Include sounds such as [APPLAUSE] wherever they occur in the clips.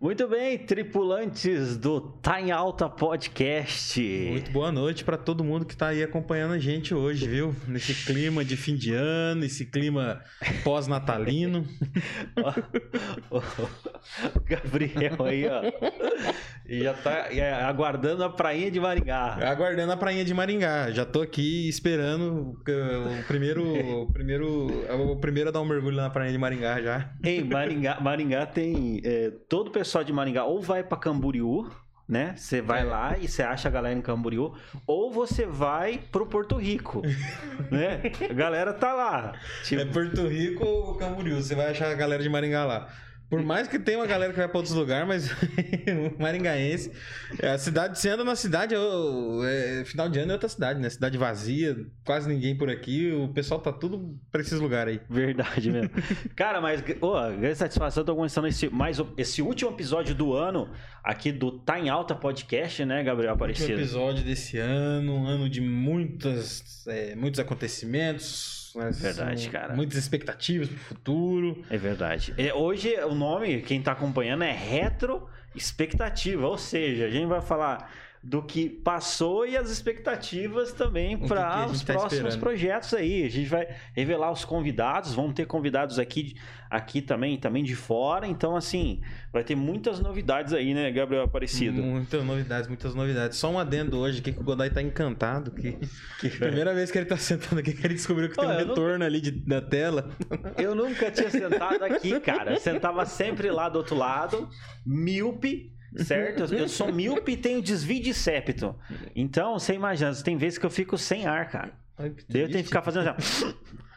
Muito bem, tripulantes do Tá em Alta Podcast. Muito boa noite para todo mundo que tá aí acompanhando a gente hoje, viu? Nesse clima de fim de ano, esse clima pós-natalino. [LAUGHS] o Gabriel aí, ó. Já tá aguardando a prainha de Maringá. Aguardando a prainha de Maringá. Já tô aqui esperando o primeiro, o primeiro, o primeiro a dar um mergulho na prainha de Maringá já. Ei, Maringá, Maringá tem é, todo o pessoal pessoal de Maringá ou vai para Camboriú, né? Você vai é. lá e você acha a galera em Camboriú, ou você vai pro Porto Rico, [LAUGHS] né? A galera tá lá. Tipo... É Porto Rico ou Camboriú, você vai achar a galera de Maringá lá. Por mais que tenha uma galera que vai para outros lugares, mas [LAUGHS] Maringaense. É, a cidade, você anda na cidade, é, final de ano é outra cidade, né? Cidade vazia, quase ninguém por aqui. O pessoal tá tudo para esses lugares aí. Verdade mesmo. [LAUGHS] Cara, mas, ô, grande satisfação, tô começando esse, mais, esse último episódio do ano aqui do Tá em Alta Podcast, né, Gabriel Aparecido? Último episódio desse ano, um ano de muitas, é, muitos acontecimentos verdade, cara. Muitas expectativas pro futuro. É verdade. É, hoje o nome, quem tá acompanhando, é Retro Expectativa. Ou seja, a gente vai falar do que passou e as expectativas também para os tá próximos esperando. projetos aí. A gente vai revelar os convidados, vamos ter convidados aqui, aqui também, também de fora. Então, assim, vai ter muitas novidades aí, né, Gabriel Aparecido? Muitas novidades, muitas novidades. Só um adendo hoje, que o Godoy tá encantado. Que, que [LAUGHS] primeira vez que ele tá sentando aqui, que ele descobriu que tem um retorno nunca... ali de, da tela. Eu nunca tinha sentado aqui, cara. Sentava sempre lá do outro lado, míope certo? Eu sou míope e tenho desvio de septo. Então, você imagina, tem vezes que eu fico sem ar, cara. Ai, eu tenho que ficar fazendo assim,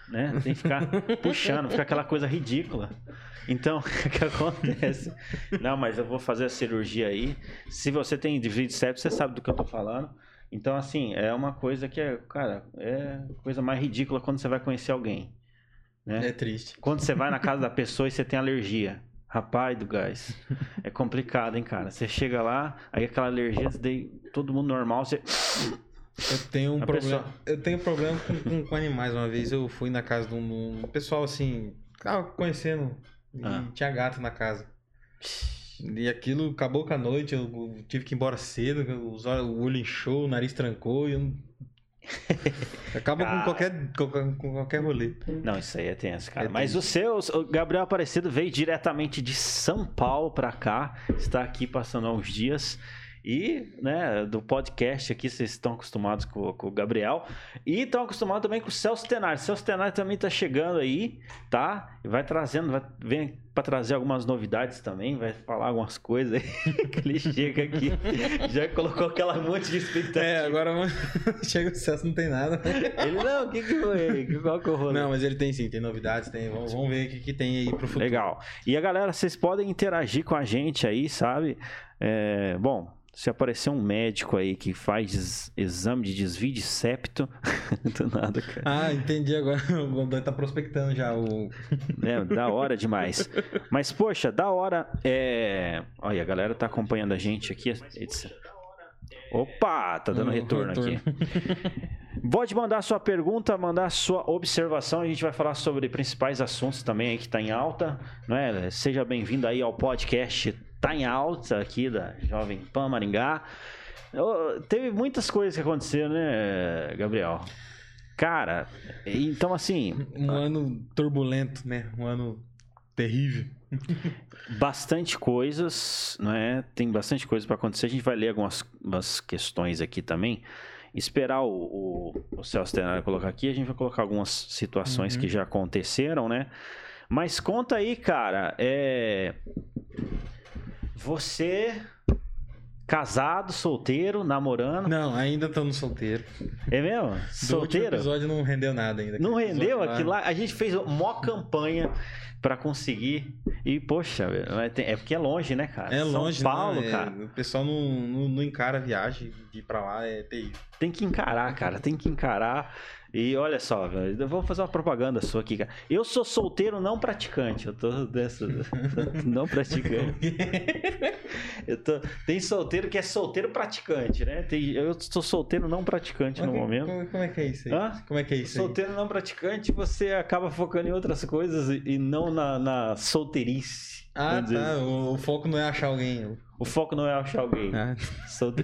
né? Tem que ficar puxando, fica aquela coisa ridícula. Então, [LAUGHS] o que acontece? Não, mas eu vou fazer a cirurgia aí. Se você tem desvio de septo, você sabe do que eu tô falando. Então, assim, é uma coisa que é, cara, é coisa mais ridícula quando você vai conhecer alguém. Né? É triste. Quando você vai na casa da pessoa e você tem alergia. Rapaz do gás. É complicado, hein, cara? Você chega lá, aí aquela alergia, daí, todo mundo normal, você. Eu tenho um problema. Pessoa... Eu tenho problema com, com, com, animais. Uma vez eu fui na casa de um, um pessoal assim, tava conhecendo, e ah. tinha gato na casa. E aquilo acabou com a noite, eu tive que ir embora cedo, o olho inchou, o nariz trancou e eu [LAUGHS] Acaba cara... com, qualquer, com, com, qualquer rolê. Não, isso aí é tenso, cara. É Mas o seu, o Gabriel Aparecido, veio diretamente de São Paulo pra cá. Está aqui passando uns dias. E, né, do podcast aqui, vocês estão acostumados com, com o Gabriel. E estão acostumados também com o Celso Tenari. O Celso Tenari também está chegando aí, tá? E vai trazendo, vai, vem para trazer algumas novidades também, vai falar algumas coisas aí. [LAUGHS] que ele chega aqui, já colocou aquela monte de expectativa. É, agora [LAUGHS] chega o Celso, não tem nada. Ele, não, o que que foi? Qual que é rolê? Não, mas ele tem sim, tem novidades, tem. Vamos, vamos ver o que, que tem aí pro futuro. Legal. E a galera, vocês podem interagir com a gente aí, sabe? É, bom, se aparecer um médico aí que faz exame de desvio de septo, [LAUGHS] do nada, cara. Ah, entendi agora. [LAUGHS] O Godoy tá prospectando já o. [LAUGHS] É, da hora demais. Mas, poxa, da hora. É... Olha, a galera tá acompanhando a gente aqui. Opa, tá dando retorno, retorno, aqui. Pode mandar sua pergunta, mandar sua observação. A gente vai falar sobre principais assuntos também aí que tá em alta. Não é? Seja bem-vindo aí ao podcast tá em alta aqui da Jovem Pan Maringá. Teve muitas coisas que aconteceram, né, Gabriel? Cara, então assim. Um ano turbulento, né? Um ano terrível. bastante coisas, né? Tem bastante coisa para acontecer. A gente vai ler algumas questões aqui também. Esperar o, o, o Celso Tenário colocar aqui, a gente vai colocar algumas situações uhum. que já aconteceram, né? Mas conta aí, cara. É você casado, solteiro, namorando? Não, ainda estamos solteiro. É mesmo? Solteiro? O episódio não rendeu nada ainda. Não rendeu? Aqui lá, a gente fez uma campanha para conseguir. E, poxa, é porque é longe, né, cara? É longe, São Paulo, é, cara. O pessoal não, não, não, encara a viagem de ir pra lá, é terrível. Tem que encarar, cara, tem que encarar. E olha só, eu vou fazer uma propaganda sua aqui, cara. Eu sou solteiro não praticante. Eu tô dessa. [LAUGHS] não praticante. eu tô, tem solteiro que é solteiro praticante, né? Tem, eu sou solteiro não praticante no momento. Como, como, é que é isso aí? Hã? Como é que é isso Solteiro aí? não praticante, você acaba focando em outras coisas e não na, na solteirice. Ah, tá. O, o, foco não é achar alguém. O foco não é achar alguém. Ah.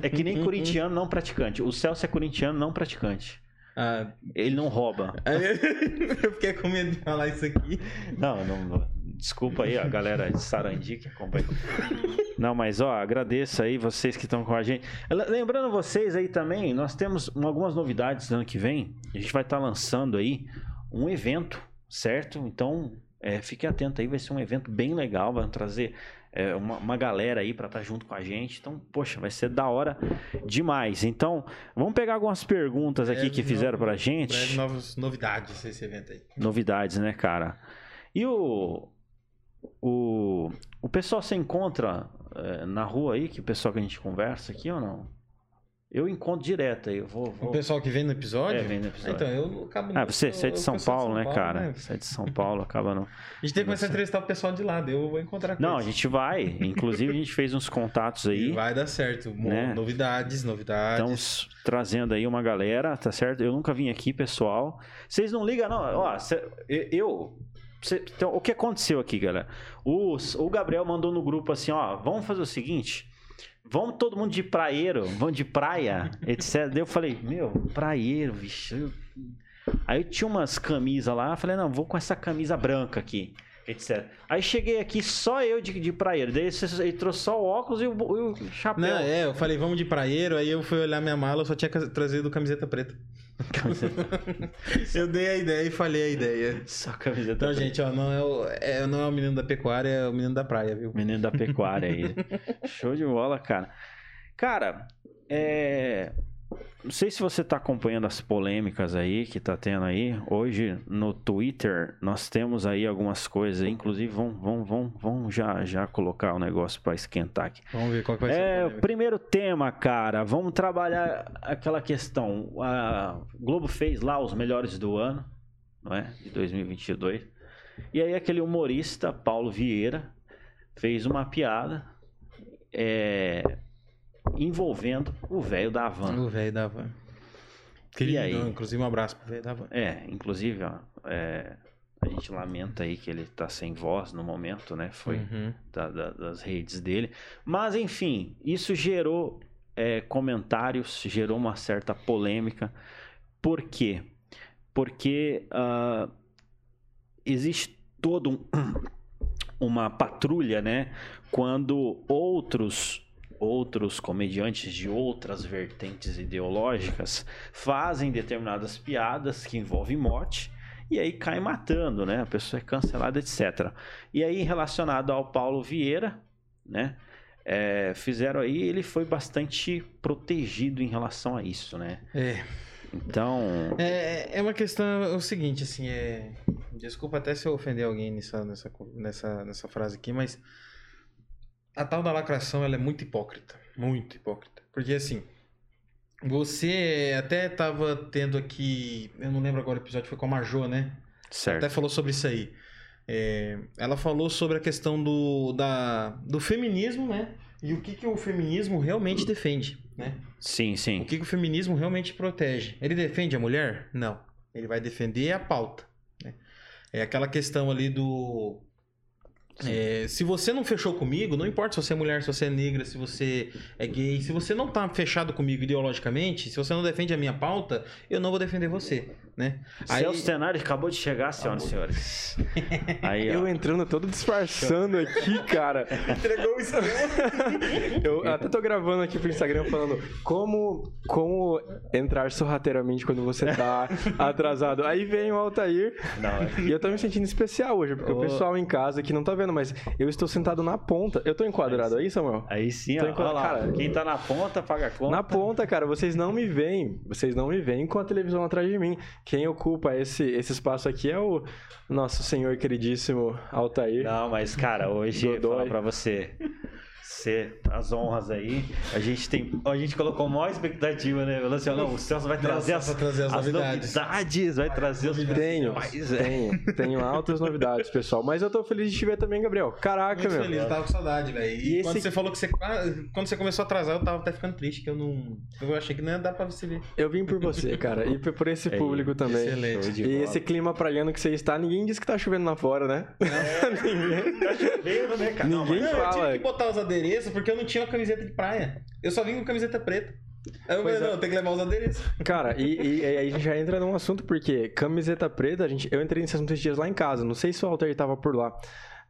É que nem [LAUGHS] corintiano não praticante. O Celso é corintiano não praticante. Ah. Ele não rouba. [LAUGHS] Eu fiquei com medo de falar isso aqui. Não, não. Desculpa aí a galera de Sarandi que acompanha. Não, mas ó, agradeço aí vocês que estão com a gente. Lembrando vocês aí também, nós temos algumas novidades no ano que vem. A gente vai estar tá lançando aí um evento, certo? Então, é, fique atento aí, vai ser um evento bem legal, vai trazer é, uma, uma, galera aí para estar tá junto com a gente. Então, poxa, vai ser da hora demais. Então, vamos pegar algumas perguntas aqui que fizeram para gente. Breve novas novidades esse evento aí. Novidades, né, cara? E o o, o pessoal se encontra é, na rua aí, que o pessoal que a gente conversa aqui ou não? Eu encontro direto aí. Eu vou, vou... O pessoal que vem no episódio? É, vem no episódio. Então, eu acabo. Ah, você, você é de São Paulo, São né, Paulo, cara? Né? Você é de São Paulo, acaba não. [LAUGHS] A gente tem que começar a entrevistar o pessoal de lá, eu vou encontrar com Não, eles. a gente vai. Inclusive, a gente fez uns contatos aí. E vai dar certo. Né? Novidades, novidades. Estamos trazendo aí uma galera, tá certo? Eu nunca vim aqui, pessoal. Vocês não ligam, não. Ó, eu. Então, o que aconteceu aqui, galera? O, o Gabriel mandou no grupo assim: ó, vamos fazer o seguinte. Vamos todo mundo de praieiro, vamos de praia, etc. Daí eu falei, meu, praieiro, bicho. Aí eu tinha umas camisas lá, falei, não, vou com essa camisa branca aqui, etc. Aí cheguei aqui só eu de, de praieiro. Daí ele trouxe só o óculos e o, o chapéu. Não, é, eu falei, vamos de praieiro, aí eu fui olhar minha mala, eu só tinha trazido camiseta preta. Eu dei a ideia e falei a ideia. Só camiseta Então, preta. gente, ó, não é, o, é, não é o menino da pecuária, é o menino da praia, viu? Menino da pecuária aí. [LAUGHS] Show de bola, cara. Cara, é. Não sei se você está acompanhando as polêmicas aí que está tendo aí. Hoje no Twitter nós temos aí algumas coisas, inclusive vamos, vamos, vamos, vamos já, já colocar o negócio para esquentar aqui. Vamos ver qual vai ser. É, o primeiro tema, cara, vamos trabalhar aquela questão. A Globo fez lá os melhores do ano, não é? De 2022. E aí aquele humorista Paulo Vieira fez uma piada. É, envolvendo o velho da van. O velho da van. Querido, aí, inclusive um abraço pro velho da van. É, inclusive, ó, é, a gente lamenta aí que ele tá sem voz no momento, né? Foi uhum. da, da, das redes dele. Mas, enfim, isso gerou é, comentários, gerou uma certa polêmica. Por quê? Porque uh, existe todo um, [COUGHS] uma patrulha, né? Quando outros outros comediantes de outras vertentes ideológicas fazem determinadas piadas que envolvem morte e aí cai matando, né? A pessoa é cancelada, etc. E aí, relacionado ao Paulo Vieira, né? É, fizeram aí, ele foi bastante protegido em relação a isso, né? É. Então. É, é uma questão, é o seguinte, assim, é. Desculpa até se eu ofender alguém nessa, nessa, nessa, nessa frase aqui, mas a tal da lacração ela é muito hipócrita. Muito hipócrita. Porque assim, você até tava tendo aqui. Eu não lembro agora o episódio, foi com a Majô, né? Certo. Até falou sobre isso aí. É, ela falou sobre a questão do, da, do feminismo, né? E o que, que o feminismo realmente defende, né? Sim, sim. O que, que o feminismo realmente protege? Ele defende a mulher? Não. Ele vai defender a pauta. Né? É aquela questão ali do é, se você não fechou comigo, não importa se você é mulher, se você é negra, se você é gay, se você não tá fechado comigo ideologicamente, se você não defende a minha pauta, eu não vou defender você né? Aí... Celso Cenário acabou de chegar, senhoras e senhores. [LAUGHS] Aí, eu entrando todo disfarçando aqui, cara. [LAUGHS] Entregou o Instagram. [LAUGHS] eu até tô gravando aqui pro Instagram falando como, como entrar sorrateiramente quando você tá atrasado. Aí vem o Altair. Não, é. E eu tô me sentindo especial hoje, porque oh. o pessoal em casa aqui não tá vendo, mas eu estou sentado na ponta. Eu tô enquadrado aí, Samuel? Aí sim, ó. Enquadrado. Cara, quem tá na ponta paga a conta. Na ponta, cara, vocês não me veem. Vocês não me veem com a televisão atrás de mim quem ocupa esse, esse espaço aqui é o nosso senhor queridíssimo Altair. Não, mas cara, hoje, vou falar pra você. Ser as honras aí. A gente tem. A gente colocou maior expectativa, né? Falou assim, não, o Celso vai trazer, as, trazer as, as novidades. novidades. Vai trazer os Tenho, tenho, tenho altas novidades, pessoal. Mas eu tô feliz de te ver também, Gabriel. Caraca, Muito meu. feliz, eu tava com saudade, velho. E, e, quando esse... você falou que você. Quando você começou a atrasar, eu tava até ficando triste, que eu não. Eu achei que não ia dar pra você ver. Eu vim por você, cara. E por esse é, público também. Excelente. E esse clima praiano que você está, ninguém disse que tá chovendo lá fora, né? É, [LAUGHS] ninguém. Tá chovendo, né, cara? Ninguém não, fala. Eu tive que botar os adereços porque eu não tinha uma camiseta de praia. Eu só vim com camiseta preta. Aí eu falei, não, é. tem que levar os adereços. [LAUGHS] Cara, e, e, e, aí a gente já entra num assunto, porque camiseta preta, a gente, eu entrei nesse assunto esses dias lá em casa, não sei se o Alter tava por lá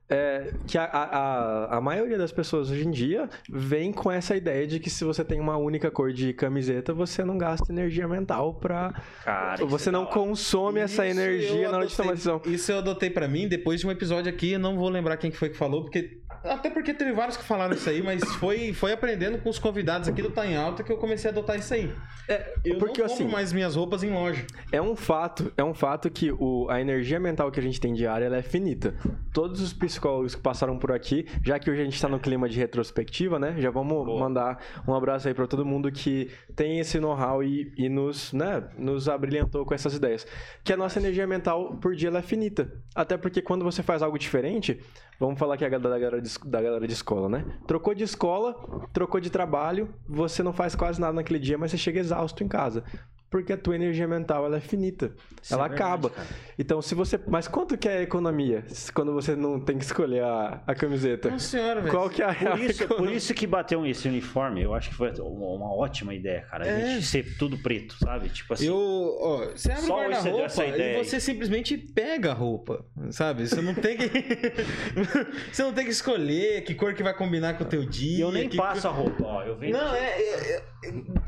é, que a, a, a maioria das pessoas hoje em dia vem com essa ideia de que se você tem uma única cor de camiseta, você não gasta energia mental pra. Cara, você não consome essa energia na hora de tomar decisão. Isso eu adotei para mim depois de um episódio aqui, eu não vou lembrar quem que foi que falou, porque até porque teve vários que falaram isso aí, mas foi, foi aprendendo com os convidados aqui do Tá em Alta que eu comecei a adotar isso aí. É, eu porque, não compro assim, mais minhas roupas em loja. É um fato, é um fato que o, a energia mental que a gente tem diária ela é finita. Todos os psicólogos que passaram por aqui, já que hoje a gente está no clima de retrospectiva, né? Já vamos Boa. mandar um abraço aí para todo mundo que tem esse know-how e, e, nos, né, nos abrilhantou com essas ideias. Que a nossa energia mental por dia ela é finita. Até porque quando você faz algo diferente, vamos falar que é da galera de, da galera de escola, né? Trocou de escola, trocou de trabalho, você não faz quase nada naquele dia, mas você chega exausto em casa porque a tua energia mental ela é finita. Isso ela é verdade, acaba. Cara. Então, se você. Mas quanto que é a economia quando você não tem que escolher a, a camiseta? Nossa senhora. Qual que é a por isso, por isso que bateu esse uniforme, eu acho que foi uma, uma ótima ideia, cara. A é. gente ser tudo preto, sabe? Tipo assim. Eu, ó, você abre o guarda-roupa e você simplesmente pega a roupa, sabe? Você não tem que. [LAUGHS] você não tem que escolher que cor que vai combinar com o teu dia. E eu nem passo a roupa, ó. Eu venho. Não, é, é, é,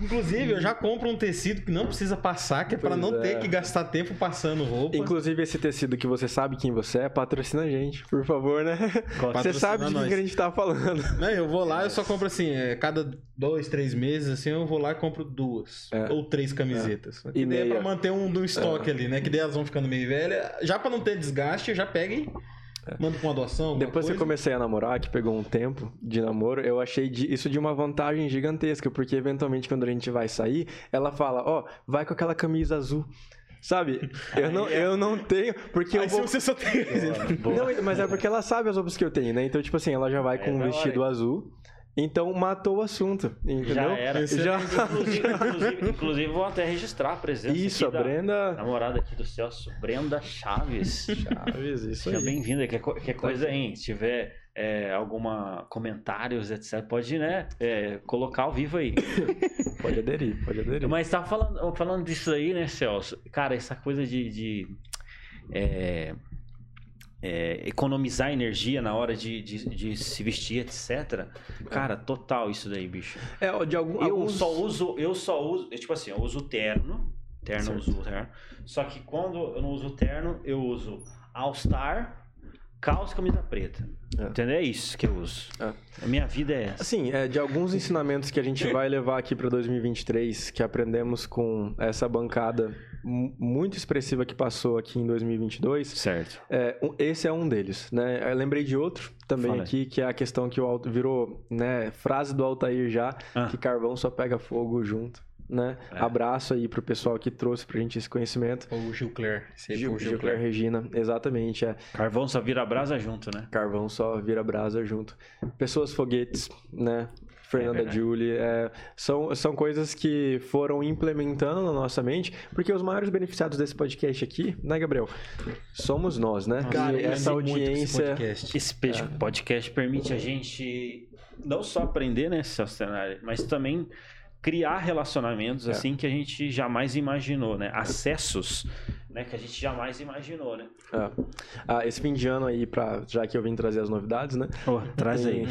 Inclusive, eu já compro um tecido que não precisa passar, que é para não é. ter que gastar tempo passando roupa. Inclusive, esse tecido que você sabe quem você é, patrocina a gente, por favor, né? Você sabe de quem a gente tá falando. Não, eu vou lá, eu só compro assim, é, cada dois, três meses, assim, eu vou lá e compro duas é. ou três camisetas. É. E daí é pra manter um do estoque é. ali, né? Que daí elas vão ficando meio velhas. Já para não ter desgaste, eu já pego e Manda com uma doação? Depois que eu comecei a namorar, que pegou um tempo de namoro, eu achei de, isso de uma vantagem gigantesca, porque eventualmente quando a gente vai sair, ela fala: Ó, oh, vai com aquela camisa azul. Sabe? Eu não, eu não tenho. Porque Aí eu vou... você só tem. Não, mas é porque ela sabe as roupas que eu tenho, né? Então, tipo assim, ela já vai é com um vestido azul. Então matou o assunto, entendeu? Já era. Já... Inclusive, [LAUGHS] inclusive, inclusive, vou até registrar a presença Isso, a Brenda... namorada aqui do Celso, Brenda Chaves. Chaves, isso Seja aí. Seja bem-vinda. Quer, quer coisa, aí, Se tiver é, alguma comentários, etc., pode, né, é, colocar ao vivo aí. [LAUGHS] pode aderir, pode aderir. Mas tá falando, falando disso aí, né, Celso? Cara, essa coisa de... de é, é, economizar energia na hora de, de, de, se vestir, etc. Cara, total isso daí, bicho. É, de algum, eu alguns... só uso, eu só uso, tipo assim, eu uso terno, terno eu uso terno. Só que quando eu não uso terno, eu uso All Star, calça e camisa preta. É. Entendeu? É isso que eu uso. É. A minha vida é essa. Assim, é, de alguns ensinamentos que a gente vai levar aqui para 2023, que aprendemos com essa bancada muito expressiva que passou aqui em 2022. Certo. É, esse é um deles, né? Eu lembrei de outro também Fala. aqui, que é a questão que o virou, né, frase do Altair já, ah. que carvão só pega fogo junto. Né? É. Abraço aí pro pessoal que trouxe pra gente esse conhecimento. O Gilcler. Gil, Gilcler Regina, exatamente. É. Carvão só vira brasa junto, né? Carvão só vira brasa junto. Pessoas foguetes, né? Fernanda é Julie. É, são, são coisas que foram implementando na nossa mente, porque os maiores beneficiados desse podcast aqui, né, Gabriel? Somos nós, né? Cara, e essa audiência. Esse podcast, esse é. podcast permite a gente não só aprender né, cenário, mas também criar relacionamentos é. assim que a gente jamais imaginou, né? Acessos né, que a gente jamais imaginou, né? É. Ah, esse fim de ano aí, pra, já que eu vim trazer as novidades, né? Oh, traz aí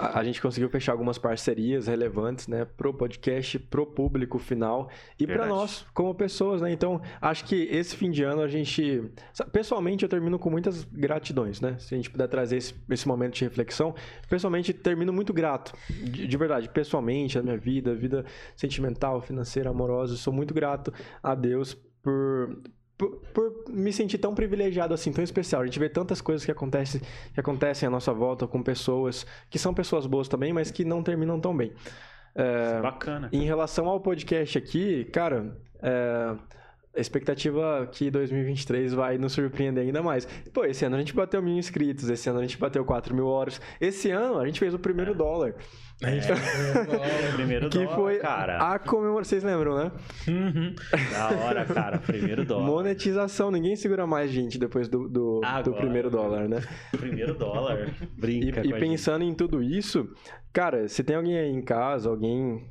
a, gente conseguiu fechar algumas parcerias relevantes, né, pro podcast, pro público final e para nós como pessoas, né? Então, acho que esse fim de ano a gente, pessoalmente, eu termino com muitas gratidões, né? Se a gente puder trazer esse, esse momento de reflexão, pessoalmente termino muito grato, de, de verdade, pessoalmente, a minha vida, vida sentimental, financeira, amorosa, sou muito grato a Deus por por, por, me sentir tão privilegiado assim, tão especial. A gente vê tantas coisas que acontecem, que acontecem à nossa volta com pessoas que são pessoas boas também, mas que não terminam tão bem. É, bacana. Em relação ao podcast aqui, cara, é, a expectativa que 2023 vai nos surpreender ainda mais. Pô, esse ano a gente bateu mil inscritos, esse ano a gente bateu 4 mil horas. Esse ano a gente fez o primeiro é. dólar. A gente é, fez o primeiro [LAUGHS] que dólar, foi cara. a comemoração. Vocês lembram, né? Uhum. Da hora, cara. Primeiro dólar. Monetização. Ninguém segura mais gente depois do, do, Agora, do primeiro dólar, né? Primeiro dólar. Brinca. E, e pensando gente. em tudo isso, cara, se tem alguém aí em casa, alguém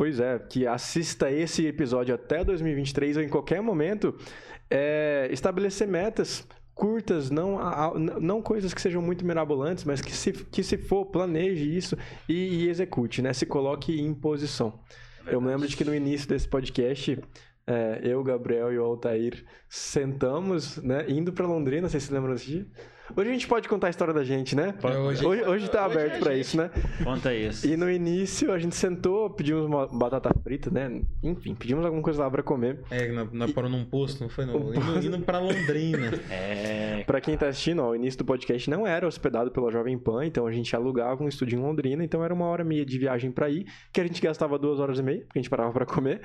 Pois é, que assista esse episódio até 2023 ou em qualquer momento, é, estabelecer metas curtas, não, não coisas que sejam muito mirabolantes, mas que se, que se for, planeje isso e, e execute, né? Se coloque em posição. É Eu lembro de que no início desse podcast, é, eu, Gabriel e o Altair sentamos, né, indo para Londrina, vocês se lembram desse dia? Hoje a gente pode contar a história da gente, né? Hoje, hoje, hoje tá aberto é para isso, né? Conta isso. E no início a gente sentou, pedimos uma batata frita, né? Enfim, pedimos alguma coisa lá pra comer. É, nós paramos num posto, não foi? No, indo, indo pra Londrina. [LAUGHS] é. Pra quem tá assistindo, ó, o início do podcast não era hospedado pela Jovem Pan, então a gente alugava um estúdio em Londrina, então era uma hora e meia de viagem pra ir, que a gente gastava duas horas e meia, porque a gente parava pra comer.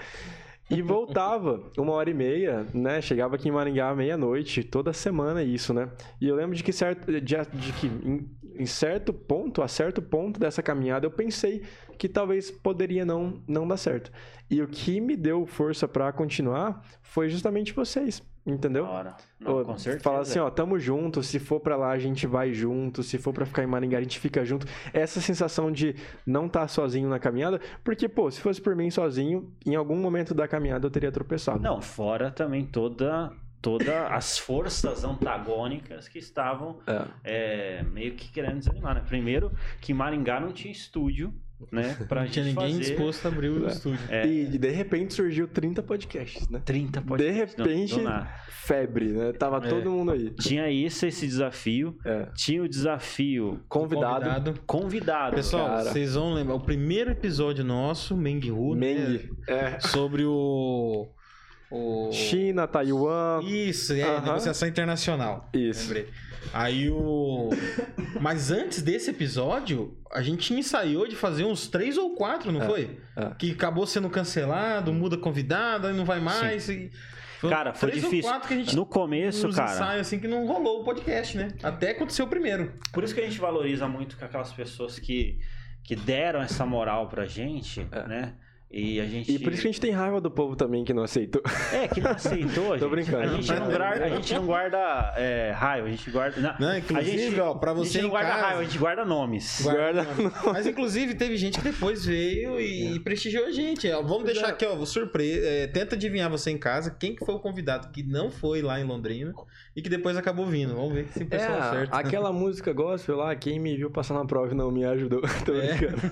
E voltava uma hora e meia, né? Chegava aqui em Maringá meia-noite, toda semana isso, né? E eu lembro de que, certo, de, de que em, em, certo ponto, a certo ponto dessa caminhada, eu pensei que talvez poderia não, não dar certo. E o que me deu força para continuar foi justamente vocês. Entendeu? Não, com certeza. Fala assim, ó, tamo junto, se for para lá a gente vai junto, se for para ficar em Maringá a gente fica junto. Essa sensação de não estar tá sozinho na caminhada, porque, pô, se fosse por mim sozinho, em algum momento da caminhada eu teria tropeçado. Não, fora também toda todas as forças antagônicas que estavam é. É, meio que querendo desanimar, né? Primeiro, que Maringá não tinha estúdio né? Pra não tinha ninguém fazer... disposto a abrir o é. estúdio. É. E de repente surgiu 30 podcasts, né? 30 podcasts. De repente, febre, né? Tava é. todo mundo aí. Tinha isso, esse desafio. É. Tinha o desafio convidado. Convidado. convidado Pessoal, cara. vocês vão lembrar. O primeiro episódio nosso, Meng Hu, né? Meng. Né? Sobre o... O... China, Taiwan. Isso, é, uh -huh. negociação internacional. Isso. Lembrei. Aí o. [LAUGHS] Mas antes desse episódio, a gente ensaiou de fazer uns três ou quatro, não é, foi? É. Que acabou sendo cancelado, muda convidado, aí não vai mais. E... Foi cara, foi difícil. no começo, cara. Ensaio, assim que não rolou o podcast, né? Até aconteceu o primeiro. Por isso que a gente valoriza muito aquelas pessoas que, que deram essa moral pra gente, é. né? E a gente. E por isso que a gente tem raiva do povo também que não aceitou. É, que não aceitou. [LAUGHS] Tô gente. brincando. A gente não guarda, a gente não guarda é, raiva, a gente guarda. Não, não inclusive, a gente, ó, pra você. A gente não guarda casa, raiva, a gente guarda nomes. Guarda, nomes. Mas inclusive teve gente que depois veio e, é. prestigiou a gente. Vamos deixar aqui, ó, surpresa. É, tenta adivinhar você em casa quem que foi o convidado que não foi lá em Londrina e que depois acabou vindo. Vamos ver se o pessoal é, acerta. Aquela música gospel lá, quem me viu passar na prova e não me ajudou. [LAUGHS] Tô é. brincando. [LAUGHS]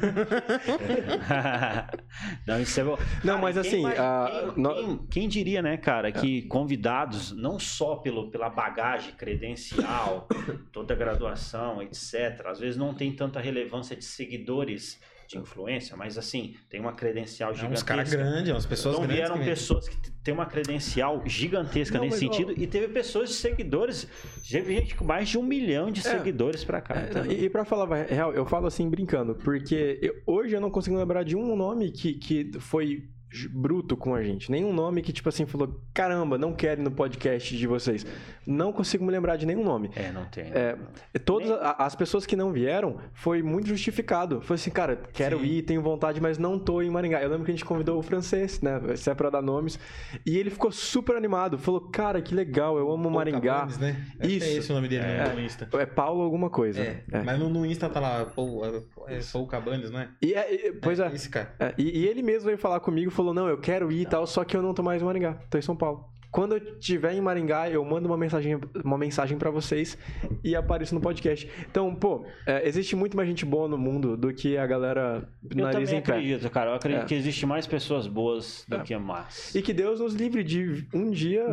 não, isso é bom. Não, mas assim. Quem, quem, quem, diria, né, cara, que é. convidados, não só pelo, pela bagagem credencial, [COUGHS] toda a graduação, etc., às vezes não tem tanta relevância de seguidores de influência, mas assim, tem uma credencial gigantesca. É uns caras grandes, umas pessoas então, grandes. vieram pessoas que têm uma credencial gigantesca não, nesse sentido, e teve pessoas de seguidores, teve gente com mais de um milhão de é, seguidores pra cá. É, então. E, e pra falar real, eu falo assim brincando, porque eu, hoje eu não consigo lembrar de um nome que, que foi bruto com a gente. Nenhum nome que, tipo assim, falou: caramba, não quero ir no podcast de vocês. Não consigo me lembrar de nenhum nome. É, não tem. É, todas Nem... as pessoas que não vieram foi muito justificado. Foi assim, cara, quero Sim. ir, tenho vontade, mas não tô em Maringá. Eu lembro que a gente convidou o francês, né? Se é pra dar nomes. E ele ficou super animado. Falou, cara, que legal, eu amo Paul Maringá. Cabanes, né? Isso. É esse o nome dele é, no Insta. É Paulo alguma coisa. É, é. Mas no, no, Insta tá lá, Paul, é, Paul Cabanes, né? E, é, pois é. Esse cara. E, e, ele mesmo veio falar comigo, falou, falou: não, eu quero ir e tal, só que eu não tô mais em Maringá, tô em São Paulo. Quando eu estiver em Maringá, eu mando uma mensagem, uma mensagem para vocês e apareço no podcast. Então, pô, é, existe muito mais gente boa no mundo do que a galera eu nariz em pé. Eu acredito, cara. Eu acredito é. que existe mais pessoas boas do é. que más. E que Deus nos livre de um dia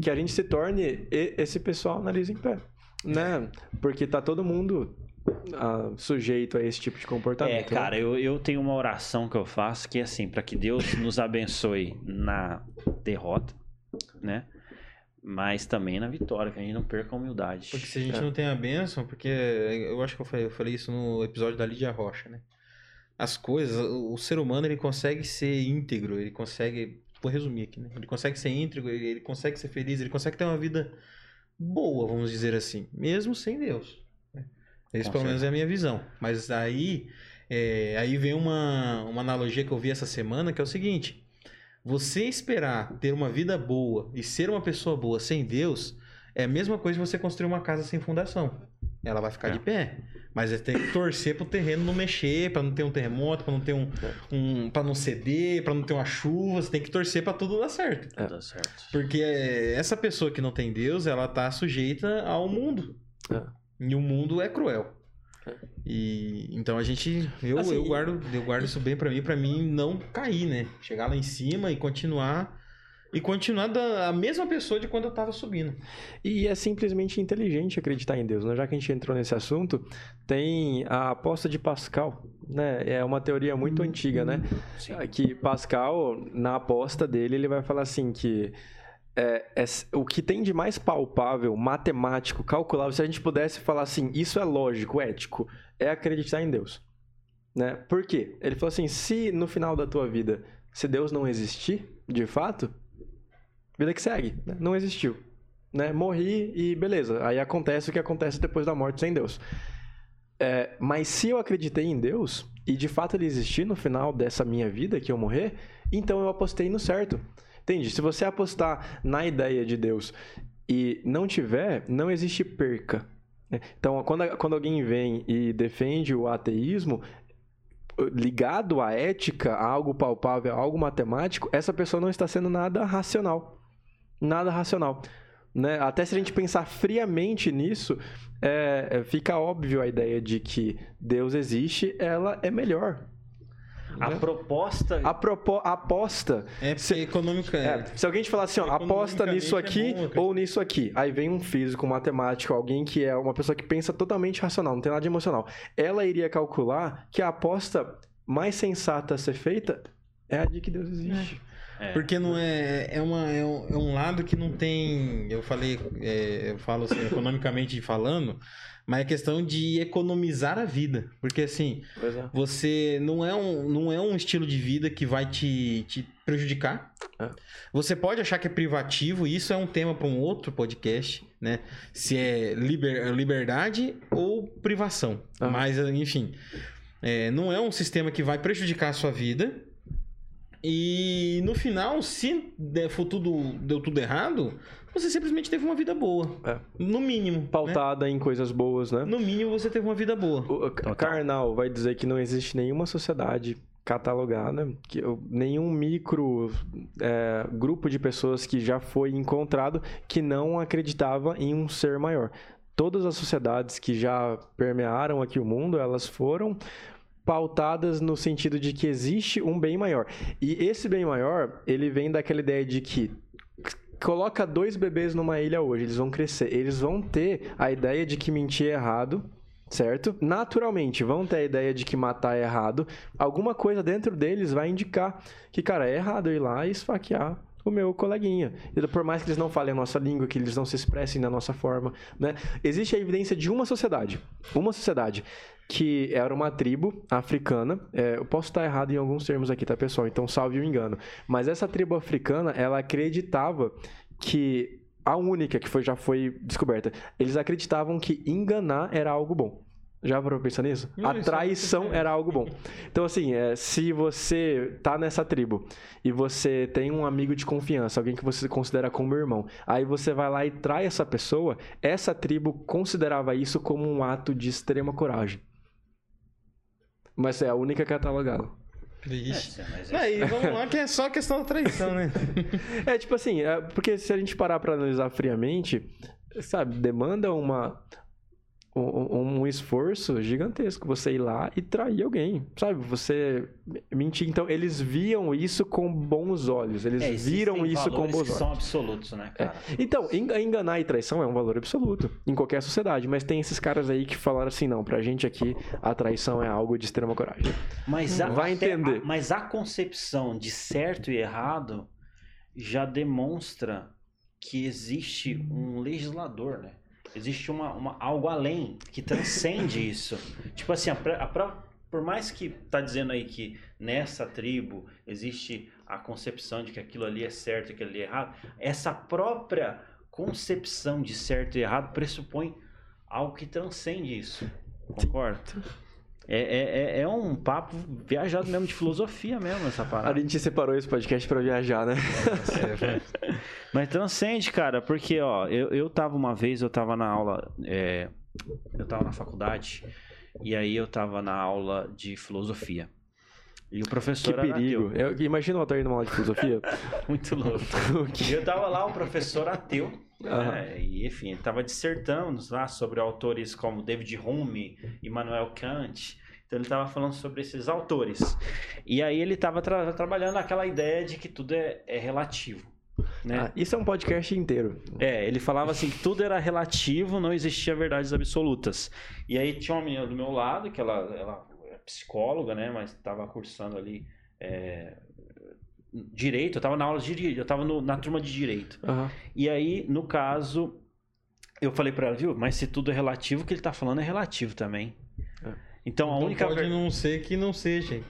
que a gente se torne esse pessoal nariz em pé. Né? Porque tá todo mundo uh, sujeito a esse tipo de comportamento. É, né? cara, eu, eu tenho uma oração que eu faço que é assim, para que Deus nos abençoe na derrota, né? mas também na vitória, que a gente não perca a humildade. Porque se a gente é. não tem a bênção, porque eu acho que eu falei, eu falei isso no episódio da Lídia Rocha, né? As coisas, o ser humano ele consegue ser íntegro, ele consegue, vou resumir aqui, né? Ele consegue ser íntegro, ele, ele consegue ser feliz, ele consegue ter uma vida boa, vamos dizer assim, mesmo sem Deus. Esse pelo menos é a minha visão. Mas aí, é, aí vem uma, uma analogia que eu vi essa semana, que é o seguinte você esperar ter uma vida boa e ser uma pessoa boa sem Deus é a mesma coisa que você construir uma casa sem fundação. Ela vai ficar é. de pé. Mas você tem que torcer pro terreno não mexer, para não ter um terremoto, para não ter um, um para não ceder, para não ter uma chuva, você tem que torcer para tudo dar certo. É. Dá certo. Porque essa pessoa que não tem Deus, ela tá sujeita ao mundo. É. E o mundo é cruel. E então a gente eu, assim, eu guardo eu guardo isso bem para mim, para mim não cair, né? Chegar lá em cima e continuar e continuar da a mesma pessoa de quando eu tava subindo. E é simplesmente inteligente acreditar em Deus, né? Já que a gente entrou nesse assunto, tem a aposta de Pascal, né? É uma teoria muito antiga, né? Sim. Que Pascal, na aposta dele, ele vai falar assim que é, é, o que tem de mais palpável, matemático, calculável, se a gente pudesse falar assim, isso é lógico, ético, é acreditar em Deus. Né? Por quê? Ele falou assim: se no final da tua vida, se Deus não existir, de fato, vida que segue, né? não existiu. Né? Morri e beleza. Aí acontece o que acontece depois da morte sem Deus. É, mas se eu acreditei em Deus e de fato ele existir no final dessa minha vida, que eu morrer, então eu apostei no certo. Entende? Se você apostar na ideia de Deus e não tiver, não existe perca. Né? Então, quando, quando alguém vem e defende o ateísmo, ligado à ética, a algo palpável, a algo matemático, essa pessoa não está sendo nada racional. Nada racional. Né? Até se a gente pensar friamente nisso, é, é fica óbvio a ideia de que Deus existe, ela é melhor. A proposta. A, propo... aposta. É se... econômica. É. Se alguém te falar assim, ó, aposta nisso é aqui é bom, ou nisso aqui. Aí vem um físico, um matemático, alguém que é uma pessoa que pensa totalmente racional, não tem nada de emocional. Ela iria calcular que a aposta mais sensata a ser feita é a de que Deus existe. É. Porque não é. É, uma, é, um, é um lado que não tem. Eu falei. É, eu falo assim, economicamente falando mas é questão de economizar a vida. Porque assim, é. você não é, um, não é um estilo de vida que vai te, te prejudicar. É. Você pode achar que é privativo, e isso é um tema para um outro podcast, né? Se é liber, liberdade ou privação. Mas, enfim, é, não é um sistema que vai prejudicar a sua vida. E no final, se for tudo, deu tudo errado, você simplesmente teve uma vida boa. É. No mínimo. Né? Pautada né? em coisas boas, né? No mínimo você teve uma vida boa. O, Karnal vai dizer que não existe nenhuma sociedade catalogada, que, nenhum micro é, grupo de pessoas que já foi encontrado que não acreditava em um ser maior. Todas as sociedades que já permearam aqui o mundo, elas foram pautadas no sentido de que existe um bem maior. E esse bem maior, ele vem daquela ideia de que coloca dois bebês numa ilha hoje, eles vão crescer, eles vão ter a ideia de que mentir é errado, certo? Naturalmente, vão ter a ideia de que matar é errado. Alguma coisa dentro deles vai indicar que, cara, é errado ir lá e esfaquear o meu coleguinha. Por mais que eles não falem a nossa língua, que eles não se expressem da nossa forma, né? Existe a evidência de uma sociedade. Uma sociedade que era uma tribo africana. É, eu posso estar errado em alguns termos aqui, tá, pessoal? Então, salve o engano. Mas essa tribo africana, ela acreditava que a única que foi, já foi descoberta, eles acreditavam que enganar era algo bom. Já parou pensar nisso? Não, a é traição era algo bom. Então, assim, é, se você tá nessa tribo e você tem um amigo de confiança, alguém que você considera como irmão, aí você vai lá e trai essa pessoa, essa tribo considerava isso como um ato de extrema coragem. Mas é a única catalogada. Vixe. É, Aí, vamos lá, que é só questão da traição, né? [LAUGHS] é tipo assim, é, porque se a gente parar pra analisar friamente, sabe, demanda uma, um, um, esforço gigantesco você ir lá e trair alguém, sabe? Você mentir. Então, eles viam isso com bons olhos. Eles é, viram isso com bons olhos. são absolutos, né, é. cara? É. Então, enganar e traição é um valor absoluto em qualquer sociedade. Mas tem esses caras aí que falaram assim: não, pra gente aqui a traição é algo de extrema coragem. Mas a, Vai entender. A, mas a concepção de certo e errado já demonstra que existe um legislador, né? Existe uma, uma algo além que transcende [LAUGHS] isso. Tipo assim, a, a, por mais que tá dizendo aí que nessa tribo existe a concepção de que aquilo ali é certo e aquilo ali é errado, essa própria concepção de certo e errado pressupõe algo que transcende isso. Concorda? É, é, é, é um papo viajado mesmo, de filosofia mesmo, essa parada. A gente separou esse podcast para viajar, né? [LAUGHS] Mas transcende, cara, porque, ó, eu, eu tava uma vez, eu tava na aula, é, eu tava na faculdade, e aí eu tava na aula de filosofia. E o professor Que perigo. Eu, imagina o Altair numa aula de filosofia. [LAUGHS] Muito louco. [LAUGHS] eu tava lá, o professor ateu, né? E, enfim, ele estava dissertando lá sobre autores como David Hume, Immanuel Kant. Então ele estava falando sobre esses autores. E aí ele estava tra trabalhando aquela ideia de que tudo é, é relativo. Né? Ah, isso é um podcast inteiro. É, ele falava assim que tudo era relativo, não existia verdades absolutas. E aí tinha uma menina do meu lado, que ela, ela é psicóloga, né? Mas estava cursando ali é, direito, eu tava na aula de direito, eu tava no, na turma de direito. Uhum. E aí, no caso, eu falei para ela, viu, mas se tudo é relativo, o que ele tá falando é relativo também. É. Então, a então única pode não ser que não seja.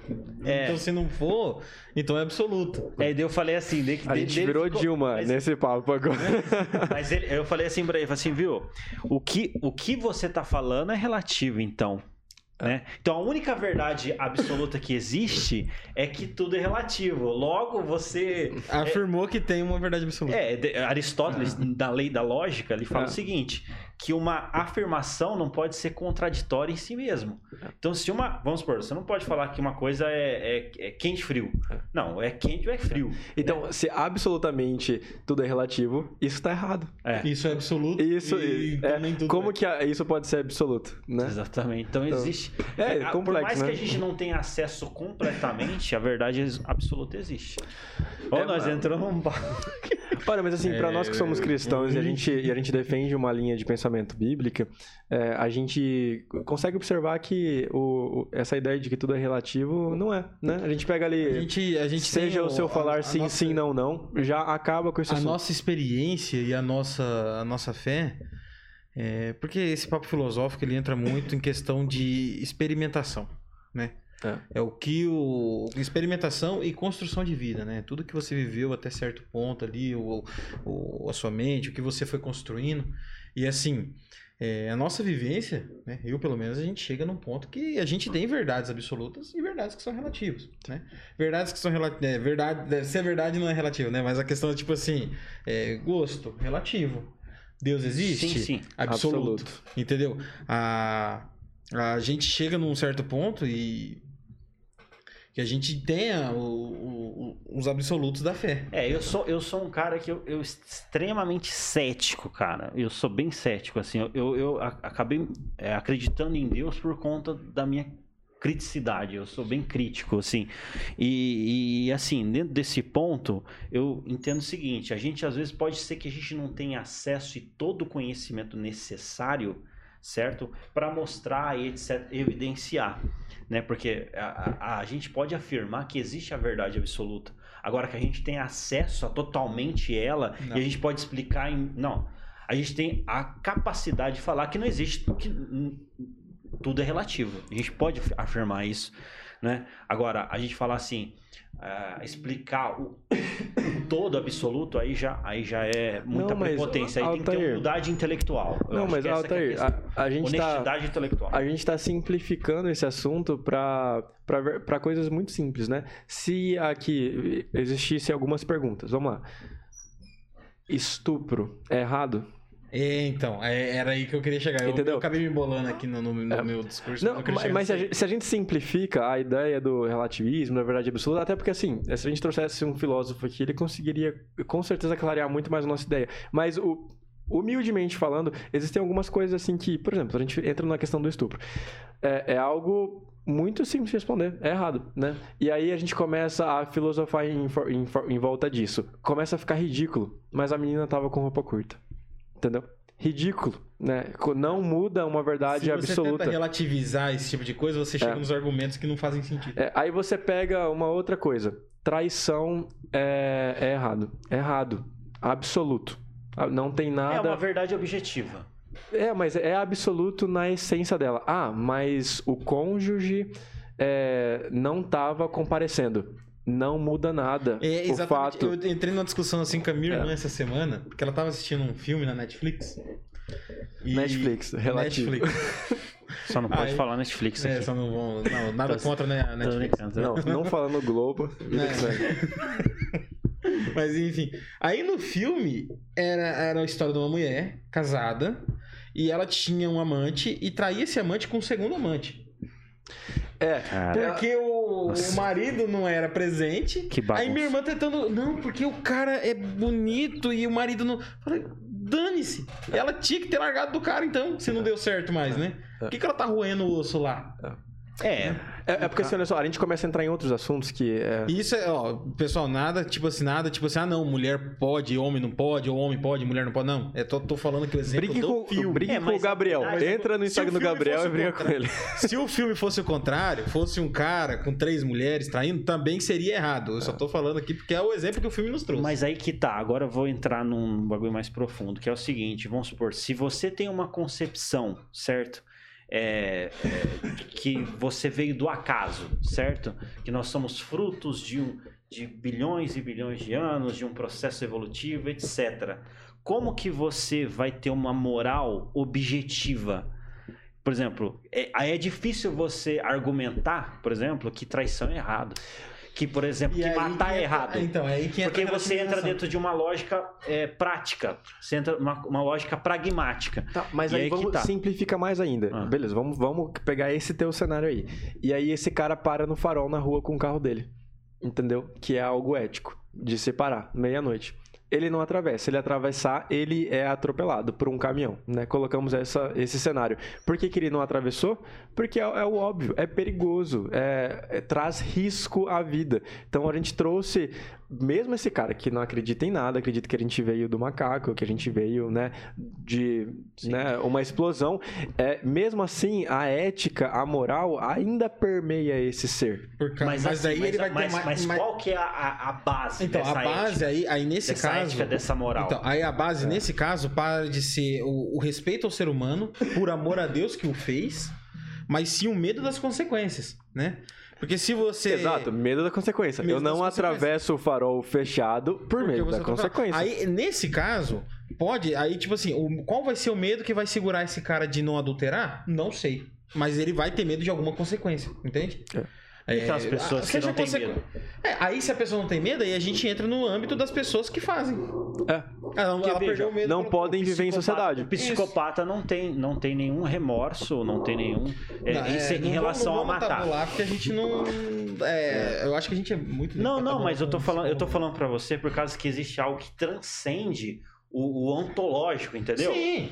É. Então se não for, então é absoluto. É, daí eu falei assim, de, a gente virou ficou... Dilma mas, nesse papo agora. [LAUGHS] Mas ele, eu falei assim para ele, assim, viu? O que o que você tá falando é relativo, então. Né? Então a única verdade absoluta que existe é que tudo é relativo. Logo você afirmou é, que tem uma verdade absoluta. É, Aristóteles ah. da lei da lógica ele fala ah. o seguinte: que uma afirmação não pode ser contraditória em si mesmo. Então, se uma. Vamos supor, você não pode falar que uma coisa é, é, é quente frio. Não, é quente ou é frio. Então, né? se absolutamente tudo é relativo, isso está errado. É. Isso é absoluto. Isso, e, é, como é. que isso pode ser absoluto? Né? Exatamente. Então, então existe. É, complexo, Por mais né? que a gente não tenha acesso completamente, a verdade absoluta existe. Ou é, nós entramos um Olha, mas assim, para nós que somos cristãos e a gente, e a gente defende uma linha de pensamento pensamento bíblica, é, a gente consegue observar que o, essa ideia de que tudo é relativo não é, né? A gente pega ali, a gente, a gente seja o, o seu falar a, a sim, nossa, sim, não, não, já acaba com isso. A assunto. nossa experiência e a nossa, a nossa fé, é, porque esse papo filosófico ele entra muito em questão de experimentação, né? É. é. o que o experimentação e construção de vida, né? Tudo que você viveu até certo ponto ali, o, o, a sua mente, o que você foi construindo. E assim, é, a nossa vivência, né, eu pelo menos, a gente chega num ponto que a gente tem verdades absolutas e verdades que são relativas, né? Verdades que são relativas, é, verdade, se é verdade não é relativo, né? Mas a questão é tipo assim, é, gosto, relativo. Deus existe? Sim, sim. Absoluto. Absoluto. Entendeu? A, a gente chega num certo ponto e que a gente tenha o, o, os absolutos da fé. É, eu sou, eu sou um cara que eu, eu extremamente cético, cara. Eu sou bem cético, assim. Eu, eu, acabei é, acreditando em Deus por conta da minha criticidade. Eu sou bem crítico, assim. E, e, assim, dentro desse ponto, eu entendo o seguinte: a gente às vezes pode ser que a gente não tenha acesso e todo o conhecimento necessário, certo? Para mostrar e etc, evidenciar né? Porque a, a, a, gente pode afirmar que existe a verdade absoluta. Agora que a gente tem acesso a totalmente ela não. e a gente pode explicar em. Não. A gente tem a capacidade de falar que não existe. que tudo é relativo. A gente pode afirmar isso. Né? Agora, a gente falar assim, uh, explicar o, o, todo absoluto, aí já, aí já é muita não, prepotência. Aí Altair, tem que ter humildade intelectual. Eu não, mas é Altair, a, a, gente tá honestidade tá, intelectual. A gente está simplificando esse assunto para coisas muito simples, né? Se aqui existissem algumas perguntas, vamos lá. Estupro é errado? É, então, é, era aí que eu queria chegar. Eu, Entendeu? eu acabei me embolando aqui no, no, no é. meu discurso. Não, mas, mas se, a gente, se, a gente, simplifica a ideia do relativismo, da verdade absoluta, até porque assim, se a gente trouxesse um filósofo aqui, ele conseguiria com certeza clarear muito mais a nossa ideia. Mas o, humildemente falando, existem algumas coisas assim que, por exemplo, a gente entra na questão do estupro. É, é algo muito simples de responder. É errado, né? E aí a gente começa a filosofar em, em, em volta disso. Começa a ficar ridículo. Mas a menina tava com roupa curta. Entendeu? Ridículo, né? Não muda uma verdade absoluta. Se você absoluta. tenta relativizar esse tipo de coisa, você chega é. nos argumentos que não fazem sentido. É, aí você pega uma outra coisa. Traição é, é errado. É errado. Absoluto. Ah, não tem nada. É uma verdade objetiva. É, mas é absoluto na essência dela. Ah, mas o cônjuge é, não estava comparecendo. Não muda nada. É, exatamente. O fato... Eu entrei numa discussão assim com a minha irmã é. essa semana, porque ela estava assistindo um filme na Netflix. E... Netflix, relativo. Netflix. [LAUGHS] Só não pode Aí, falar Netflix é, aqui. É, só não vão. Não, [LAUGHS] nada contra né, a Netflix. Não, não fala no Globo. É. [LAUGHS] Mas enfim. Aí no filme era, era a história de uma mulher casada e ela tinha um amante e traía esse amante com um segundo amante. É, Cara. porque o, o, marido não era presente. Que bagunça. Aí minha irmã tentando. Não, porque o cara é bonito e o marido não. Falei, dane-se. Ela tinha que ter largado do cara então, se não deu certo mais, né? Por que, que ela tá roendo o osso lá? É. É, é porque assim, olha só, a gente começa a entrar em outros assuntos que. É... Isso é, ó, pessoal, nada, tipo assim, nada, tipo assim, ah, não, mulher pode, homem não pode, ou homem pode, mulher não pode. Não. É, tô, tô falando que o exemplo brigue do com, filme. Brigue é, com o Gabriel. Entra no Instagram do Gabriel e briga com ele. Se o filme fosse o contrário, fosse um cara com três mulheres traindo, também seria errado. Eu só tô falando aqui porque é o exemplo que o filme nos trouxe. Mas aí que tá, agora eu vou entrar num bagulho mais profundo, que é o seguinte, vamos supor, se você tem uma concepção, certo? É, é, que você veio do acaso, certo? Que nós somos frutos de, um, de bilhões e bilhões de anos, de um processo evolutivo, etc. Como que você vai ter uma moral objetiva? Por exemplo, é, é difícil você argumentar, por exemplo, que traição é errado que, por exemplo, e que matar é errado. Então, é aí que Porque você entra dentro de uma lógica é, prática, você entra uma, uma lógica pragmática. Tá, mas aí, aí, vamos tá. simplificar mais ainda. Ah. Beleza, vamos, vamos pegar esse teu cenário aí. E aí esse cara para no farol na rua com o carro dele. Entendeu? Que é algo ético de separar, meia-noite ele não atravessa. ele atravessar, ele é atropelado por um caminhão, né? Colocamos essa, esse cenário. Por que, que ele não atravessou? Porque é, é o óbvio, é perigoso, é, é, traz risco à vida. Então a gente trouxe mesmo esse cara que não acredita em nada, acredita que a gente veio do macaco, que a gente veio, né, de né, uma explosão, é, mesmo assim, a ética, a moral ainda permeia esse ser. Porque, mas, mas assim, aí mas, ele vai mas, ter mas, mas qual que é a, a base Então, a base ética, aí, aí nesse dessa caso... Ética, dessa moral. Então, aí a base é. nesse caso para de ser o, o respeito ao ser humano, por amor a Deus que o fez, mas sim o medo das consequências, né? Porque se você. Exato, medo da consequência. Medo eu não atravesso o farol fechado por medo da tá consequência. Aí, nesse caso, pode. Aí, tipo assim, o, qual vai ser o medo que vai segurar esse cara de não adulterar? Não sei. Mas ele vai ter medo de alguma consequência, entende? É. É, então, as pessoas que não têm medo. É, aí se a pessoa não tem medo, aí a gente entra no âmbito das pessoas que fazem. É. Ela, ela perdeu o medo. Não podem viver em sociedade. O psicopata não tem, não tem nenhum remorso, não tem nenhum. É, não, em, é, em relação vamos, não a matar. Porque a gente não. É, eu acho que a gente é muito. Não, não, mas eu tô falando, eu tô falando para você por causa que existe algo que transcende o, o ontológico, entendeu? Sim.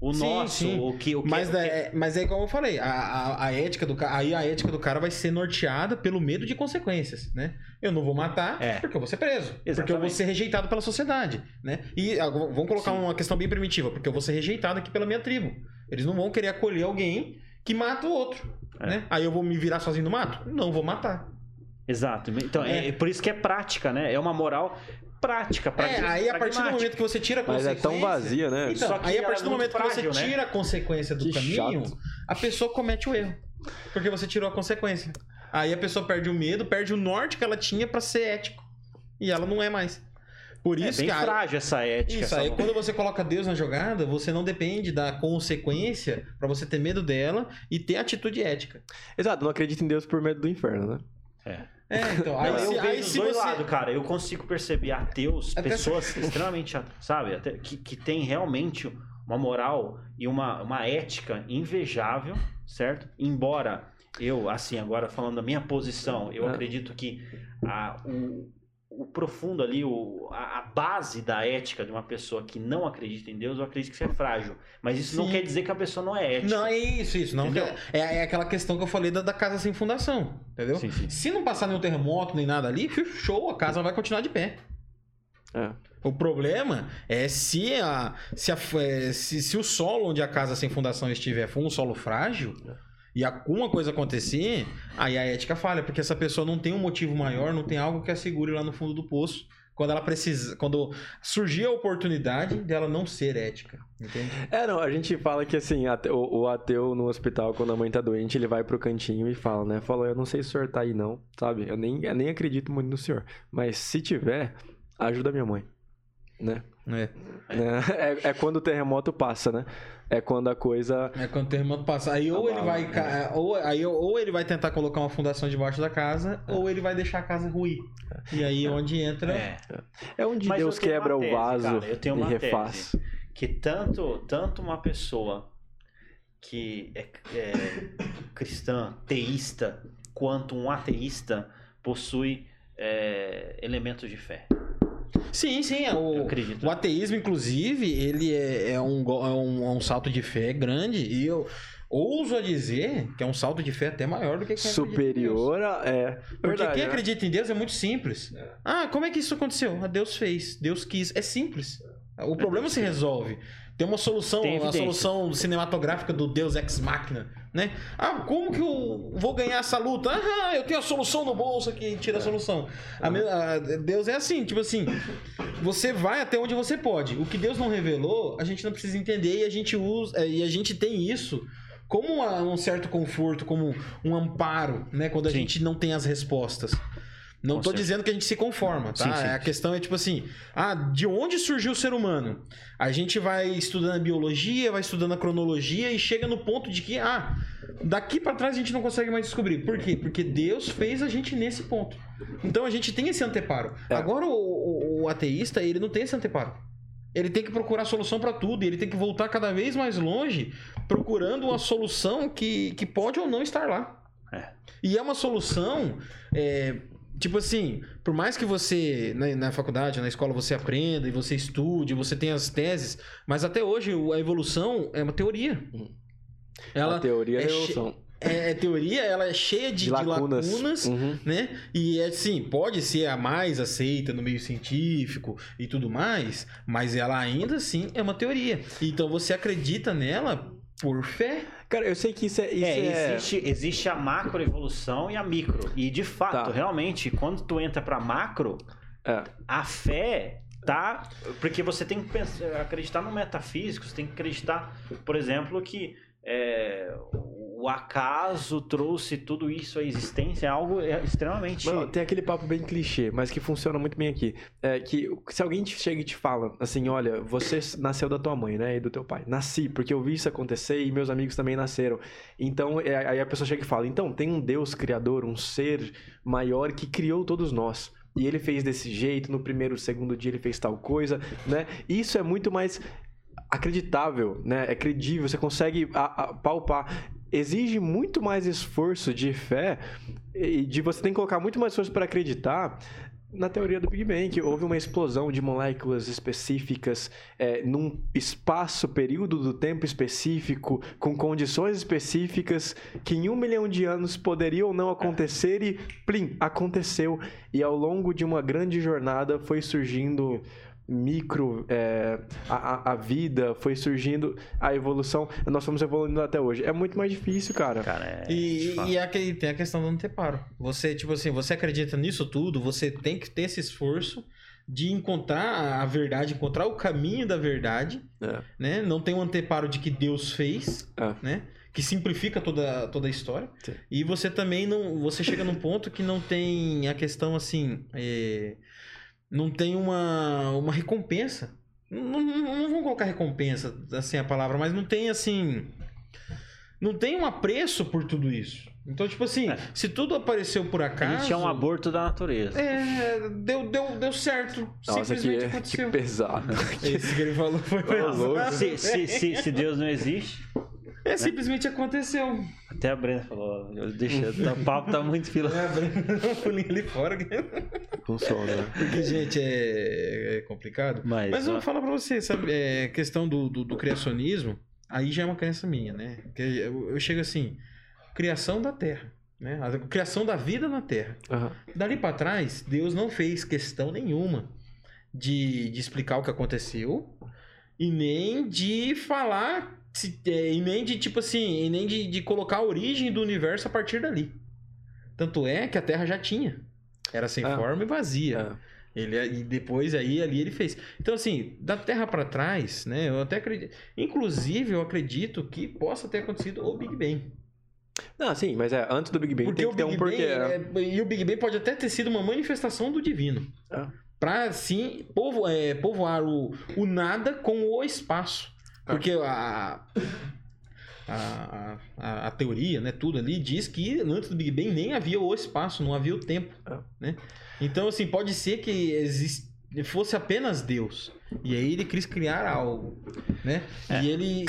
O sim, nosso, sim. o que, o que mas, é, é, mas é igual eu falei, a, a, a, ética do cara, aí a ética do cara vai ser norteada pelo medo de consequências, né? Eu não vou matar é. porque eu vou ser preso, Exatamente. porque eu vou ser rejeitado pela sociedade, né? E ah, vamos colocar sim. uma questão bem primitiva, porque eu vou ser rejeitado aqui pela minha tribo. Eles não vão querer acolher alguém que mata o outro, é. né? Aí eu vou me virar sozinho no mato? Não vou matar. Exato. Então, é. é. por isso que é prática, né? É uma moral prática. Pra é, aí a partir do momento que você tira a consequência... Mas é tão vazia, né? Então, aí a partir do momento frágil, que você né? tira a consequência do que caminho, chato. a pessoa comete o erro. Porque você tirou a consequência. Aí a pessoa perde o medo, perde o norte que ela tinha para ser ético. E ela não é mais. Por é isso é bem que frágil essa ética. Isso, essa aí quando você coloca Deus na jogada, você não depende da consequência para você ter medo dela e ter atitude ética. Exato, não acredita em Deus por medo do inferno, né? É. É, então. Aí, eu vejo os dois você... lados, cara. Eu consigo perceber ateus, Até pessoas [LAUGHS] extremamente, sabe, até, que, que tem realmente uma moral e uma, uma ética invejável, certo? Embora eu, assim, agora falando da minha posição, eu é. acredito que a, o, o profundo ali, o, a, a, base da ética de uma pessoa que não acredita em Deus, eu acredito que isso é frágil. Mas isso Sim. não quer dizer que a pessoa não é ética. Não, é isso, isso. Não é, é aquela questão que eu falei da, da casa sem fundação. Entendeu? Sim, sim. Se não passar nenhum terremoto nem nada ali, show, a casa vai continuar de pé. É. O problema é se, a, se, a, é, se, se o solo onde a casa sem fundação estiver for um solo frágil e alguma coisa acontecer, aí a ética falha, porque essa pessoa não tem um motivo maior, não tem algo que assegure lá no fundo do poço quando ela precisa, quando surgir a oportunidade dela não ser ética, entende? É, não, a gente fala que assim, o, o ateu no hospital, quando a mãe tá doente, ele vai pro cantinho e fala, né? Falou, eu não sei se o senhor tá aí não, sabe? Eu nem, eu nem acredito muito no senhor, mas se tiver, ajuda minha mãe, né? É. É, é, é quando o terremoto passa, né? É quando a coisa. É quando o terremoto passa. Aí ou ele vai. Né? Ou, aí, ou ele vai tentar colocar uma fundação debaixo da casa, é. ou ele vai deixar a casa ruir. E aí é onde entra. É, é onde Mas Deus quebra o vaso cara, eu tenho uma e refaz. Tese, que tanto, tanto uma pessoa que é, é cristã, teísta, quanto um ateísta possui é, elementos de fé. Sim, sim. É o, o ateísmo, inclusive, ele é, é, um, é, um, é um salto de fé grande. E eu ouso a dizer que é um salto de fé até maior do que quem Superior a. É. Porque Verdade, quem né? acredita em Deus é muito simples. É. Ah, como é que isso aconteceu? Ah, Deus fez, Deus quis. É simples. O problema se resolve. Tem uma solução, Tem uma solução cinematográfica do Deus Ex Machina, né? Ah, como que eu vou ganhar essa luta? Ah, eu tenho a solução no bolso aqui, tira a solução. A, a, Deus é assim, tipo assim, você vai até onde você pode. O que Deus não revelou, a gente não precisa entender e a gente usa e a gente tem isso como um certo conforto, como um amparo, né? Quando a Sim. gente não tem as respostas. Não Com tô certeza. dizendo que a gente se conforma, tá? Sim, sim. A questão é tipo assim, ah, de onde surgiu o ser humano? A gente vai estudando a biologia, vai estudando a cronologia e chega no ponto de que, ah, daqui para trás a gente não consegue mais descobrir. Por quê? Porque Deus fez a gente nesse ponto. Então a gente tem esse anteparo. É. Agora o, o, o ateísta, ele não tem esse anteparo. Ele tem que procurar solução para tudo, ele tem que voltar cada vez mais longe, procurando uma solução que, que pode ou não estar lá. É. E é uma solução é, Tipo assim, por mais que você, na, na, faculdade, na escola, você aprenda e você estude, você tenha as teses, mas até hoje a evolução é uma teoria. Ela a teoria é, da evolução. É, é, teoria, ela é cheia de, de lacunas, de lacunas uhum. né? E é assim, pode ser a mais aceita no meio científico e tudo mais, mas ela ainda assim é uma teoria. Então você acredita nela por fé. Cara, eu sei que isso é. Isso é, é... Existe, existe a macroevolução e a micro. E de fato, tá. realmente, quando tu entra pra macro, é. a fé tá. Porque você tem que pensar, acreditar no metafísico, você tem que acreditar, por exemplo, que é, o acaso trouxe tudo isso à existência é algo é, extremamente. Mano, tem aquele papo bem clichê, mas que funciona muito bem aqui. É que se alguém te chega e te fala assim: olha, você nasceu da tua mãe, né? E do teu pai. Nasci, porque eu vi isso acontecer e meus amigos também nasceram. Então, é, aí a pessoa chega e fala: então, tem um Deus criador, um ser maior que criou todos nós e ele fez desse jeito, no primeiro, segundo dia ele fez tal coisa, né? Isso é muito mais acreditável, né? É credível, você consegue a, a, palpar exige muito mais esforço de fé e de você tem que colocar muito mais esforço para acreditar na teoria do Big Bang, que houve uma explosão de moléculas específicas é, num espaço, período do tempo específico, com condições específicas, que em um milhão de anos poderiam não acontecer e, plim, aconteceu. E ao longo de uma grande jornada foi surgindo micro, é, a, a vida foi surgindo, a evolução, nós fomos evoluindo até hoje. É muito mais difícil, cara. cara é e, e é aquele, tem a questão do anteparo. Você, tipo assim, você acredita nisso tudo, você tem que ter esse esforço de encontrar a verdade, encontrar o caminho da verdade, é. né? Não tem um anteparo de que Deus fez, é. né? Que simplifica toda, toda a história. Sim. E você também não, você chega num ponto que não tem a questão assim, é, não tem uma, uma recompensa. Não, não, não vamos colocar recompensa, assim a palavra, mas não tem assim. Não tem um apreço por tudo isso. Então, tipo assim, é. se tudo apareceu por acaso. Isso é um aborto da natureza. É, deu, deu, deu certo. Nossa, simplesmente que, aconteceu. Que pesado. Esse que ele falou foi pesado. Se, se, se, se Deus não existe. É, simplesmente aconteceu. Até a Brenda falou, deixa, o papo tá muito fila. É, a Brenda pulinho ali fora. Com sono, né? Porque, gente, é, é complicado. Mas, Mas eu vou falar pra você, sabe, é, questão do, do, do, criacionismo, aí já é uma crença minha, né? Porque eu, eu chego assim, criação da Terra. Né? A criação da vida na Terra. Uhum. Dali para trás, Deus não fez questão nenhuma de, de explicar o que aconteceu e nem de falar se, é, e nem de, tipo assim, e nem de, de colocar a origem do universo a partir dali. Tanto é que a Terra já tinha. Era sem ah. forma e vazia. Ah. Ele, e depois aí ali ele fez. Então, assim, da Terra para trás, né? Eu até acredito. Inclusive, eu acredito que possa ter acontecido o Big Bang. Não, sim, mas é antes do Big Bang porque tem que ter um porquê. É, e o Big Bang pode até ter sido uma manifestação do divino. É. Pra, sim, povo, é, povoar o, o nada com o espaço. Porque a, a, a, a, teoria, né, tudo ali, diz que antes do Big Bang nem havia o espaço, não havia o tempo. É. Né? Então, assim, pode ser que existe, fosse apenas Deus. E aí ele quis criar algo, né? É. E, ele,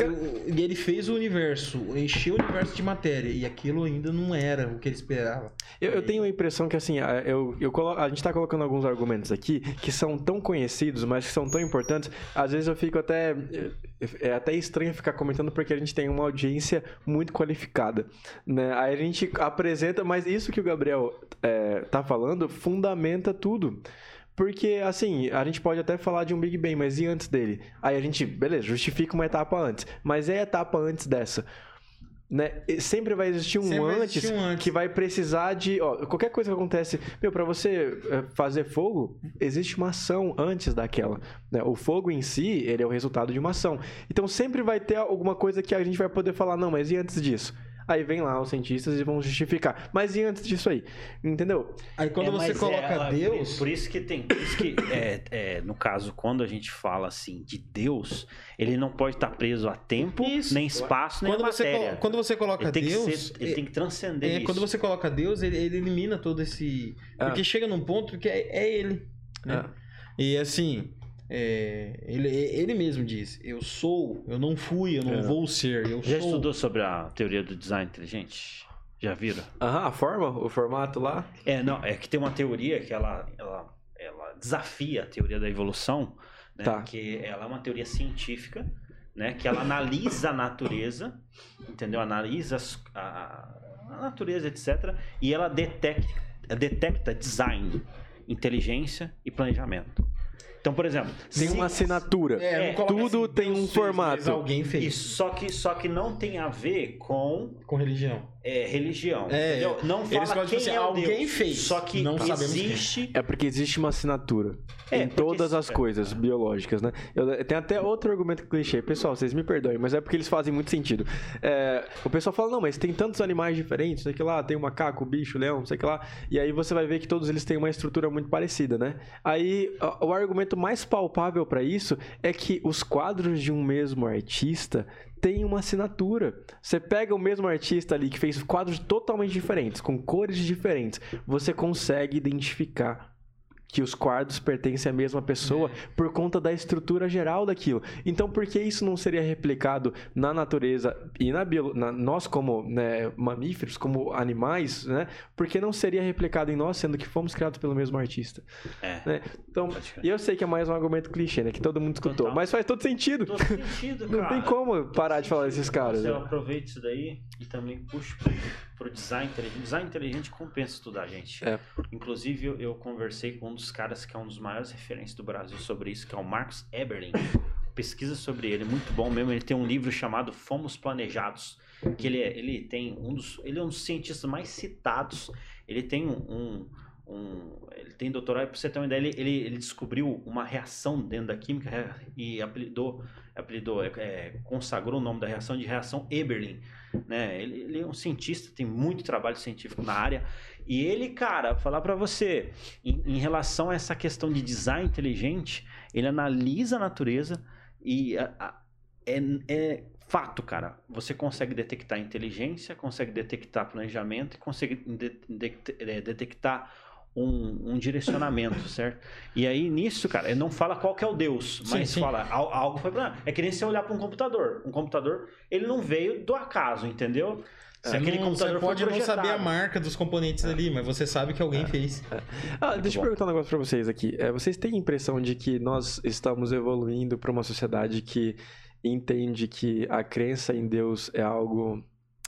e ele fez o universo, encheu o universo de matéria, e aquilo ainda não era o que ele esperava. Eu, eu tenho a impressão que, assim, eu, eu colo... a gente está colocando alguns argumentos aqui que são tão conhecidos, mas que são tão importantes, às vezes eu fico até... É até estranho ficar comentando porque a gente tem uma audiência muito qualificada, né? Aí a gente apresenta, mas isso que o Gabriel é, tá falando fundamenta tudo. Porque, assim, a gente pode até falar de um Big Bang, mas e antes dele? Aí a gente, beleza, justifica uma etapa antes. Mas é a etapa antes dessa. Né? Sempre vai existir um, antes, um antes, que vai precisar de. Ó, qualquer coisa que acontece. Meu, pra você eh, fazer fogo, existe uma ação antes daquela. Né? O fogo em si, ele é o resultado de uma ação. Então sempre vai ter alguma coisa que a gente vai poder falar, não, mas e antes disso? Aí vem lá os cientistas e vão justificar. Mas e antes disso aí? Entendeu? Aí quando é, você coloca é, Deus. Por isso que tem. Por isso que, [COUGHS] é, é, no caso, quando a gente fala assim de Deus, ele não pode estar preso a tempo, isso. nem espaço, nem quando matéria. Você, quando você coloca ele Deus. Ser, ele tem que transcender é, isso. Quando você coloca Deus, ele, ele elimina todo esse. Ah. Porque chega num ponto que é, é ele. Né? Ah. E assim. É, ele, ele mesmo diz: Eu sou, eu não fui, eu não é. vou ser. Eu Já sou. estudou sobre a teoria do design inteligente? Já viram? Aham, a forma, o formato lá? É, não, é que tem uma teoria que ela, ela, ela desafia a teoria da evolução, né? Tá. Que ela é uma teoria científica, né? Que ela analisa a natureza, entendeu? Analisa a, a natureza, etc. E ela detecta, detecta design, inteligência e planejamento. Então, por exemplo, tem uma assinatura. É, tudo assim, tem um formato. alguém fez. Isso, só que só que não tem a ver com com religião. É, religião. É, não fala quem assim, é alguém Deus, fez. Só que não existe. É porque existe uma assinatura é, em todas as é. coisas biológicas, né? Eu, tem até outro argumento clichê. Pessoal, vocês me perdoem, mas é porque eles fazem muito sentido. É, o pessoal fala, não, mas tem tantos animais diferentes, sei que lá, tem o macaco, o bicho, o leão, sei que lá. E aí você vai ver que todos eles têm uma estrutura muito parecida, né? Aí o argumento mais palpável para isso é que os quadros de um mesmo artista tem uma assinatura. Você pega o mesmo artista ali que fez quadros totalmente diferentes, com cores diferentes, você consegue identificar que os quadros pertencem à mesma pessoa é. por conta da estrutura geral daquilo. Então, por que isso não seria replicado na natureza e na, bio, na nós como né, mamíferos, como animais, né? Por que não seria replicado em nós, sendo que fomos criados pelo mesmo artista? É. Né? Então, e eu sei que é mais um argumento clichê, né? Que todo mundo escutou, Total. mas faz todo sentido. Todo sentido, cara. [LAUGHS] Não tem como parar de falar desses caras. Você né? aproveita isso daí e também puxa pro design inteligente. Design inteligente compensa estudar, gente. É. Inclusive, eu, eu, conversei com um dos caras que é um dos maiores referências do Brasil sobre isso, que é o Marcos Eberlin. Pesquisa sobre ele, muito bom mesmo. Ele tem um livro chamado Fomos Planejados, que ele, é, ele tem um dos, ele é um dos cientistas mais citados. Ele tem um, um um, tem doutorado, para você ter uma ideia, ele, ele, ele, descobriu uma reação dentro da química e apelidou, apelidou é, é, consagrou o nome da reação de reação Eberlin. Né? Ele, ele, é um cientista, tem muito trabalho científico na área. E ele, cara, falar para você, em, em, relação a essa questão de design inteligente, ele analisa a natureza e a, a, é, é fato, cara. Você consegue detectar inteligência, consegue detectar planejamento consegue de, de, de, detectar um, um, direcionamento, [COUGHS] certo? E aí, nisso, cara, ele não fala qual que é o Deus, mas sim, sim. fala algo foi pra... É que nem você olhar para um computador. Um computador, ele não veio do acaso, entendeu? Se aquele não, computador você pode não saber a marca dos componentes é. ali, mas você sabe que alguém é. fez. É. Ah, deixa eu perguntar um negócio para vocês aqui. É, vocês têm a impressão de que nós estamos evoluindo para uma sociedade que entende que a crença em Deus é algo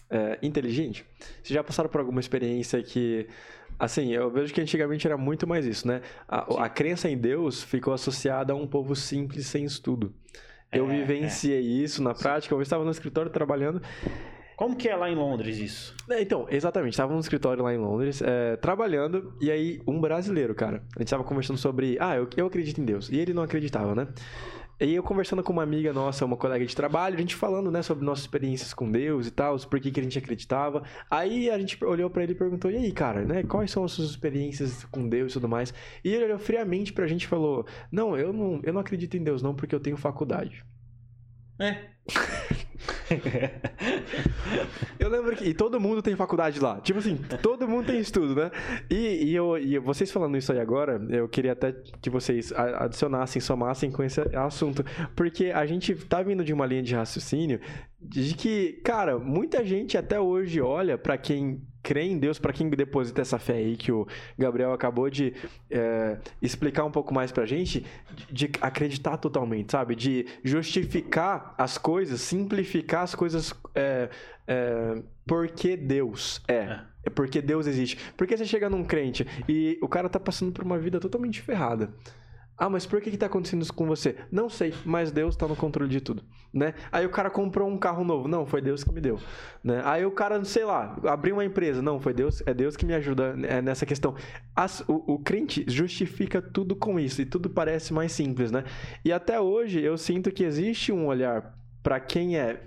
é, inteligente? Vocês já passaram por alguma experiência que Assim, eu vejo que antigamente era muito mais isso, né? A, a crença em Deus ficou associada a um povo simples sem estudo. Eu é, vivenciei é. isso na prática. Eu estava no escritório trabalhando Como que é lá em Londres isso? É, então, exatamente. Estava no escritório lá em Londres, é, trabalhando, e aí um brasileiro, cara. A gente estava conversando sobre, ah, eu, eu acredito em Deus. E ele não acreditava, né? E eu conversando com uma amiga nossa, uma colega de trabalho, a gente falando, né, sobre nossas experiências com Deus e tal, por que, que a gente acreditava. Aí a gente olhou para ele e perguntou: "E aí, cara, né, quais são as suas experiências com Deus e tudo mais?" E ele olhou friamente pra gente e falou: "Não, eu não, eu não acredito em Deus não, porque eu tenho faculdade." É. eu lembro que. E todo mundo tem faculdade lá. Tipo assim, todo mundo tem estudo, né? E, e, eu, e vocês falando isso aí agora, eu queria até que vocês adicionassem, somassem com esse assunto. Porque a gente tá vindo de uma linha de raciocínio de que, cara, muita gente até hoje olha para quem crê em Deus, para quem deposita essa fé aí que o Gabriel acabou de é, explicar um pouco mais pra gente, de, de acreditar totalmente, sabe? De justificar as coisas, simplificar as coisas é, é, porque Deus é. é. É porque Deus existe. Porque você chega num crente e o cara tá passando por uma vida totalmente ferrada. Ah, mas por que está acontecendo isso com você? Não sei, mas Deus está no controle de tudo, né? Aí o cara comprou um carro novo, não, foi Deus que me deu, né? Aí o cara, sei lá, abriu uma empresa, não, foi Deus, é Deus que me ajuda é, nessa questão. As, o, o crente justifica tudo com isso e tudo parece mais simples, né? E até hoje eu sinto que existe um olhar para quem é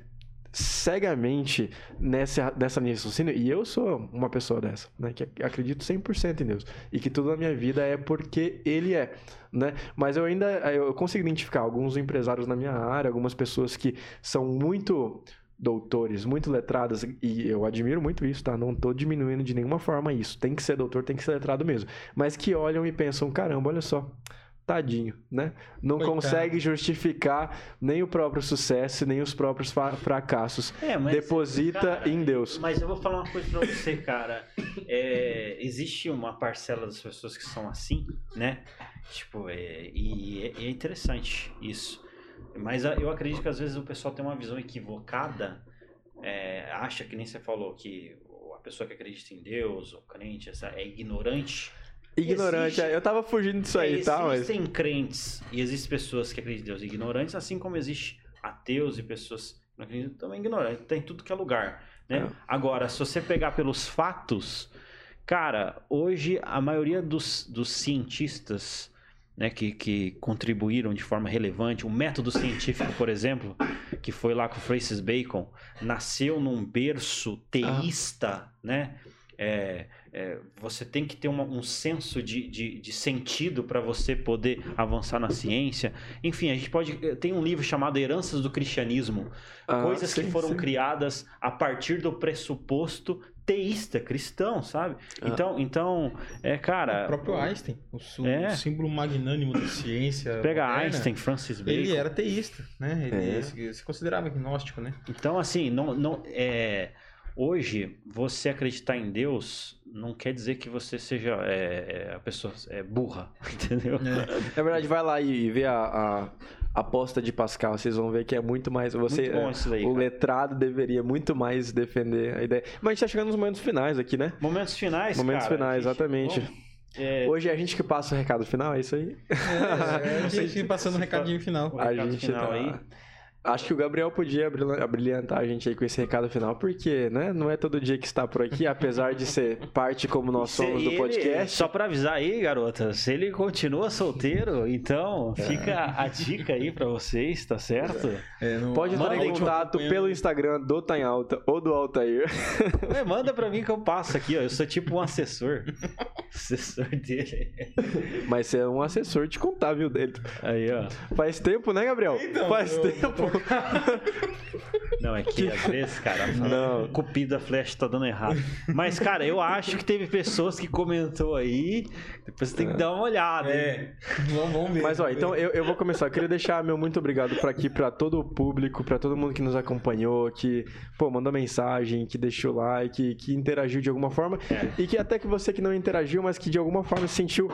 cegamente nessa, nessa linha de raciocínio, e eu sou uma pessoa dessa, né, que acredito 100% em Deus, e que tudo na minha vida é porque Ele é, né, mas eu ainda, eu consigo identificar alguns empresários na minha área, algumas pessoas que são muito doutores, muito letradas, e eu admiro muito isso, tá? Não estou diminuindo de nenhuma forma isso. Tem que ser doutor, tem que ser letrado mesmo. Mas que olham e pensam, caramba, olha só, tadinho, né? Não Coitado. consegue justificar nem o próprio sucesso, nem os próprios fracassos. É, mas, Deposita cara, em Deus. Mas eu vou falar uma coisa pra você, cara. É, existe uma parcela das pessoas que são assim, né? Tipo, é, e é, é interessante isso. Mas eu acredito que às vezes o pessoal tem uma visão equivocada, é, acha que nem você falou que a pessoa que acredita em Deus, o crente, essa, é ignorante Ignorante, Existe, eu tava fugindo disso aí, tá? Mas... Existem crentes e existem pessoas que acreditam em Deus ignorantes, assim como existe ateus e pessoas que não acreditam também ignorantes. Tem tudo que é lugar, né? É. Agora, se você pegar pelos fatos, cara, hoje a maioria dos, dos cientistas né, que, que contribuíram de forma relevante, o método científico, por exemplo, que foi lá com Francis Bacon, nasceu num berço teísta, ah. né? É, é, você tem que ter uma, um senso de, de, de sentido para você poder avançar na ciência. Enfim, a gente pode. Eh, tem um livro chamado Heranças do Cristianismo ah, coisas sim, que foram sim. criadas a partir do pressuposto teísta, cristão, sabe? Ah. Então, então, é, cara. O próprio Einstein, o, é. o símbolo magnânimo da ciência. Pega moderna, Einstein, Francis Bacon. Ele era teísta, né? Ele é. se, se, considerava agnóstico, né? Então, assim, não, não é Hoje, você acreditar em Deus não quer dizer que você seja é, é a pessoa é burra, [LAUGHS] entendeu? É. Na verdade, vai lá e vê a, a aposta de Pascal, vocês vão ver que é muito mais. Você, muito daí, o cara. letrado deveria muito mais defender a ideia. Mas a gente tá chegando nos momentos finais aqui, né? Momentos finais, Momentos cara, finais, gente, exatamente. Bom, é... Hoje é a gente que passa o recado final, é isso aí? É, é a gente passando o [LAUGHS] recadinho final. O recado a gente final tá... aí. Acho que o Gabriel podia brilhantar a gente aí com esse recado final, porque, né, não é todo dia que está por aqui, apesar de ser parte como nós somos do podcast. Só para avisar aí, garota, se ele continua solteiro, então fica é. a dica aí para vocês, tá certo? É, não... Pode entrar em contato pelo Instagram do Tá em Alta ou do Altair. É, manda para mim que eu passo aqui, ó. Eu sou tipo um assessor. assessor dele. Mas você é um assessor de contábil dele. Aí, ó. Faz tempo, né, Gabriel? Então, Faz eu, tempo. [LAUGHS] Não, é que às vezes, cara, não. cupido a flecha tá dando errado. Mas, cara, eu acho que teve pessoas que comentou aí. Depois você tem que dar uma olhada. É. Vamos ver. Mas, ó, então eu, eu vou começar. Eu queria deixar meu muito obrigado para aqui, para todo o público, para todo mundo que nos acompanhou, que, pô, mandou mensagem, que deixou like, que, interagiu de alguma forma. É. E que até que você que não interagiu, mas que de alguma forma se sentiu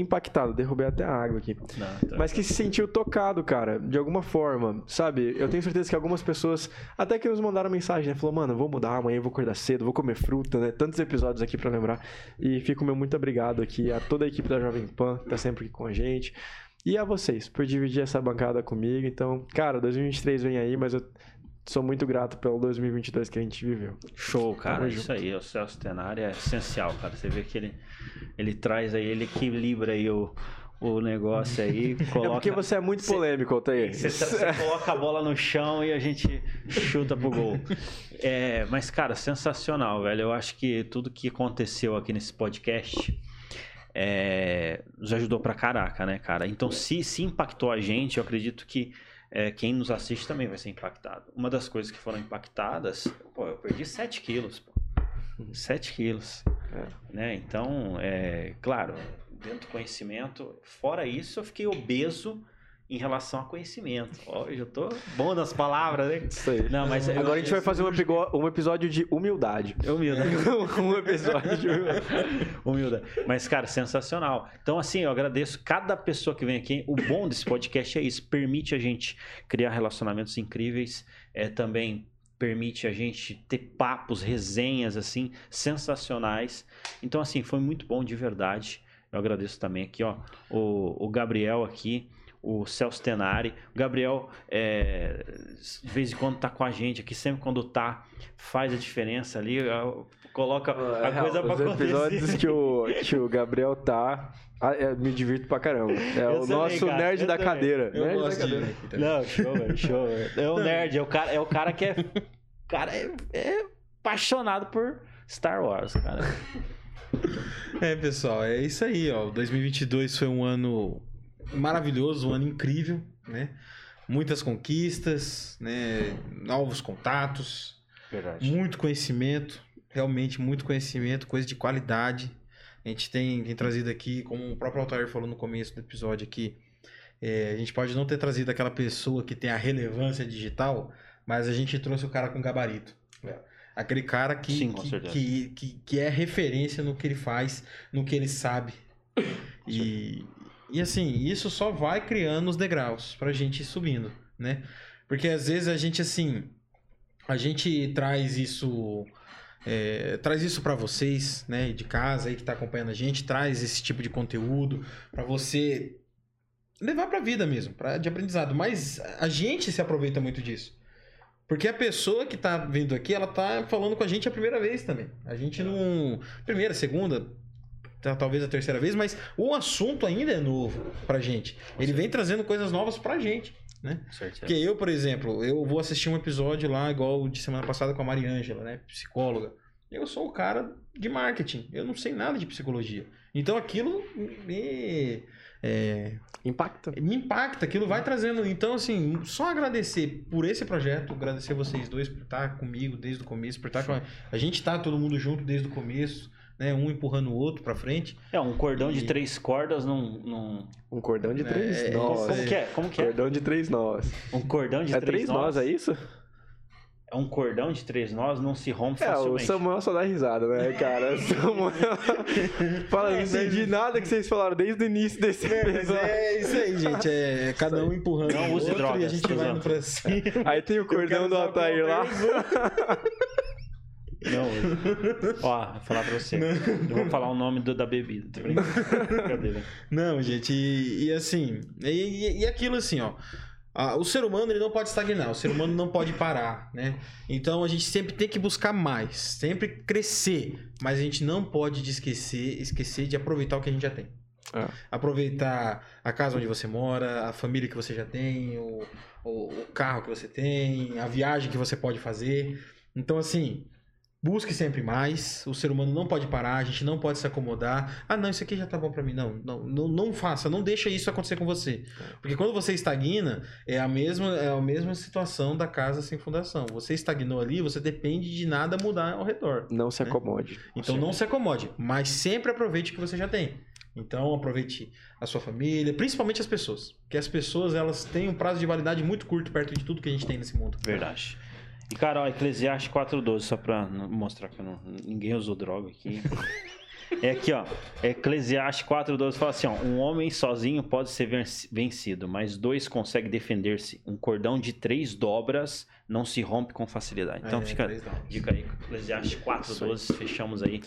impactado. Derrubei até a água aqui. Não, tá. Mas que se sentiu tocado, cara, de alguma forma, sabe? Eu tenho certeza que algumas pessoas, até que nos mandaram mensagem, né? Falou, mano, vou mudar, amanhã vou acordar cedo, vou comer fruta, né? Tantos episódios aqui para lembrar. E fico meu muito obrigado aqui a toda a equipe da Jovem Pan, que tá sempre aqui com a gente. E a vocês, por dividir essa bancada comigo. Então, cara, 2023 vem aí, mas eu sou muito grato pelo 2022 que a gente viveu. Show, cara. isso aí, o Celso Tenari é essencial, cara. Você vê que ele, ele traz aí, ele equilibra aí o, o negócio aí. Coloca... [LAUGHS] É porque você é muito polêmico, Altair. Você, você coloca a bola no chão e a gente chuta pro gol. É, mas, cara, sensacional, velho. Eu acho que tudo que aconteceu aqui nesse podcast é, nos ajudou pra caraca, né, cara? Então, se, se impactou a gente, eu acredito que é, quem nos assiste também vai ser impactado. Uma das coisas que foram impactadas, pô, eu perdi 7 quilos, pô. 7 quilos. É. Né? Então, é, claro, dentro do conhecimento, fora isso, eu fiquei obeso em relação a conhecimento. Hoje eu tô bom nas palavras, né? Isso aí. Não, mas Agora a gente vai fazer um, um episódio de humildade. Humildade. [LAUGHS] um episódio de humildade. humildade. Mas, cara, sensacional. Então, assim, eu agradeço cada pessoa que vem aqui. O bom desse podcast é isso. Permite a gente criar relacionamentos incríveis. É, também permite a gente ter papos, resenhas, assim, sensacionais. Então, assim, foi muito bom de verdade. Eu agradeço também aqui, ó, o, o Gabriel aqui o Celso Tenari. O Gabriel, é, de vez em quando, tá com a gente aqui, sempre quando tá, faz a diferença ali, coloca a é, coisa pra acontecer. Os episódios que o, que o Gabriel tá, é, me divirto pra caramba. É eu o nosso cara, nerd da também. cadeira. Eu nerd gosto da cadeira. Não, show, velho, show. É o nerd, é o cara, é o cara que é. cara é, é apaixonado por Star Wars, cara. É, pessoal, é isso aí, ó. 2022 foi um ano maravilhoso, um ano incrível, né? Muitas conquistas, né? Novos contatos, Verdade. muito conhecimento, realmente muito conhecimento, coisa de qualidade. A gente tem, tem trazido aqui, como o próprio Altair falou no começo do episódio aqui, é, a gente pode não ter trazido aquela pessoa que tem a relevância digital, mas a gente trouxe o cara com gabarito. Né? Aquele cara que, Sim, que, que, que, que, é referência no que ele faz, no que ele sabe. E, e assim, isso só vai criando os degraus pra gente ir subindo, né? Porque às vezes a gente, assim, a gente traz isso. É, traz isso para vocês, né, de casa aí que tá acompanhando a gente, traz esse tipo de conteúdo para você levar para vida mesmo, para de aprendizado. Mas a gente se aproveita muito disso. Porque a pessoa que tá vindo aqui, ela tá falando com a gente a primeira vez também. A gente não. Primeira, segunda, talvez a terceira vez, mas o assunto ainda é novo pra gente. Ele vem trazendo coisas novas pra gente. Né? Porque eu, por exemplo, eu vou assistir um episódio lá, igual de semana passada com a Mariângela, né? Psicóloga. Eu sou o cara de marketing. Eu não sei nada de psicologia. Então aquilo me. É, impacta. Me impacta, aquilo vai trazendo. Então, assim, só agradecer por esse projeto, agradecer vocês dois por estar comigo desde o começo, por estar com a, a gente tá todo mundo junto desde o começo né? Um empurrando o outro para frente. É, um cordão e... de três cordas num, num... Um cordão de é, três é, nós. Como que é? Como que é? Cordão de três nós. Um cordão de é três, três nós. é isso? É um cordão de três nós, não se rompe é, facilmente. É, o Samuel só dá risada, né, cara? [LAUGHS] Samuel... [LAUGHS] Fala, não entendi nada que vocês falaram desde o início desse episódio. É, isso aí, gente. É [LAUGHS] cada um empurrando não o use outro drogas, e a gente vai indo pra cima. Aí tem o cordão do Altair lá. Não, [LAUGHS] ó, vou falar pra você. Não. Eu vou falar o nome do, da bebida. [LAUGHS] Cadê, Não, gente, e, e assim, e, e, aquilo assim, ó. o ser humano ele não pode estagnar, o ser humano não pode parar, né? Então a gente sempre tem que buscar mais, sempre crescer, mas a gente não pode esquecer, esquecer de aproveitar o que a gente já tem. É. Aproveitar a casa onde você mora, a família que você já tem, o, o, o carro que você tem, a viagem que você pode fazer. Então, assim, Busque sempre mais. O ser humano não pode parar, a gente não pode se acomodar. Ah, não, isso aqui já tá bom para mim. Não, não, não, não, faça, não deixa isso acontecer com você. Porque quando você estagna, é a mesma é a mesma situação da casa sem fundação. Você estagnou ali, você depende de nada mudar ao redor. Não se né? acomode. Então não se acomode, mas sempre aproveite o que você já tem. Então aproveite a sua família, principalmente as pessoas, porque as pessoas elas têm um prazo de validade muito curto perto de tudo que a gente tem nesse mundo. Verdade. E, cara, ó, Eclesiastes 4.12, só pra mostrar que não, ninguém usou droga aqui. É aqui, ó. Eclesiastes 4.12 fala assim, ó. Um homem sozinho pode ser vencido, mas dois conseguem defender-se. Um cordão de três dobras não se rompe com facilidade. Então é, fica dica aí, Eclesiastes 4:12, fechamos aí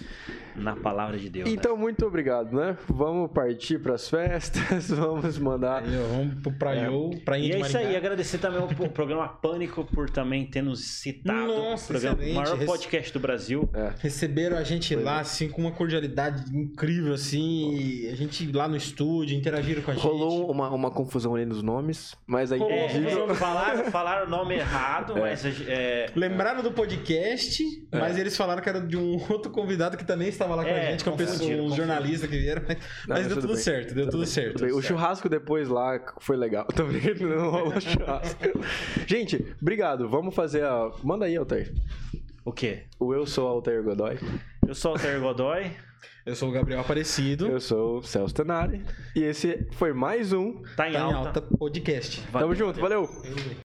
na palavra de Deus. Né? Então, né? muito obrigado, né? Vamos partir para as festas, [LAUGHS] vamos mandar. Aí, vamos pro Praiô, é. Prainha E é isso aí, agradecer também o programa Pânico por também ter nos citado. Nossa, programa, o maior podcast do Brasil. É. Receberam a gente Foi lá, bem. assim, com uma cordialidade incrível, assim. A gente lá no estúdio, interagiram com a gente. Rolou uma, uma confusão ali nos nomes, mas aí. É, falaram, falaram o nome errado, é. mas. É... Lembraram do podcast, é. mas eles falaram que era de um [LAUGHS] outro convidado que também estava lá com a é, gente, que é um, pessoa, um jornalista que vieram. Mas, Não, mas deu tudo, tudo certo, deu tudo, tudo certo. Tudo o churrasco depois lá foi legal. [LAUGHS] Também [LAUGHS] não rolou churrasco. gente, obrigado. Vamos fazer a. Manda aí, Altair. O quê? O Eu Sou Altair Godoy. Eu sou Altair Godoy. Eu sou o Gabriel Aparecido. Eu sou o Celso Tenari. E esse foi mais um Tá em, tá alta. em alta. podcast. Valeu, Tamo junto, valeu. valeu.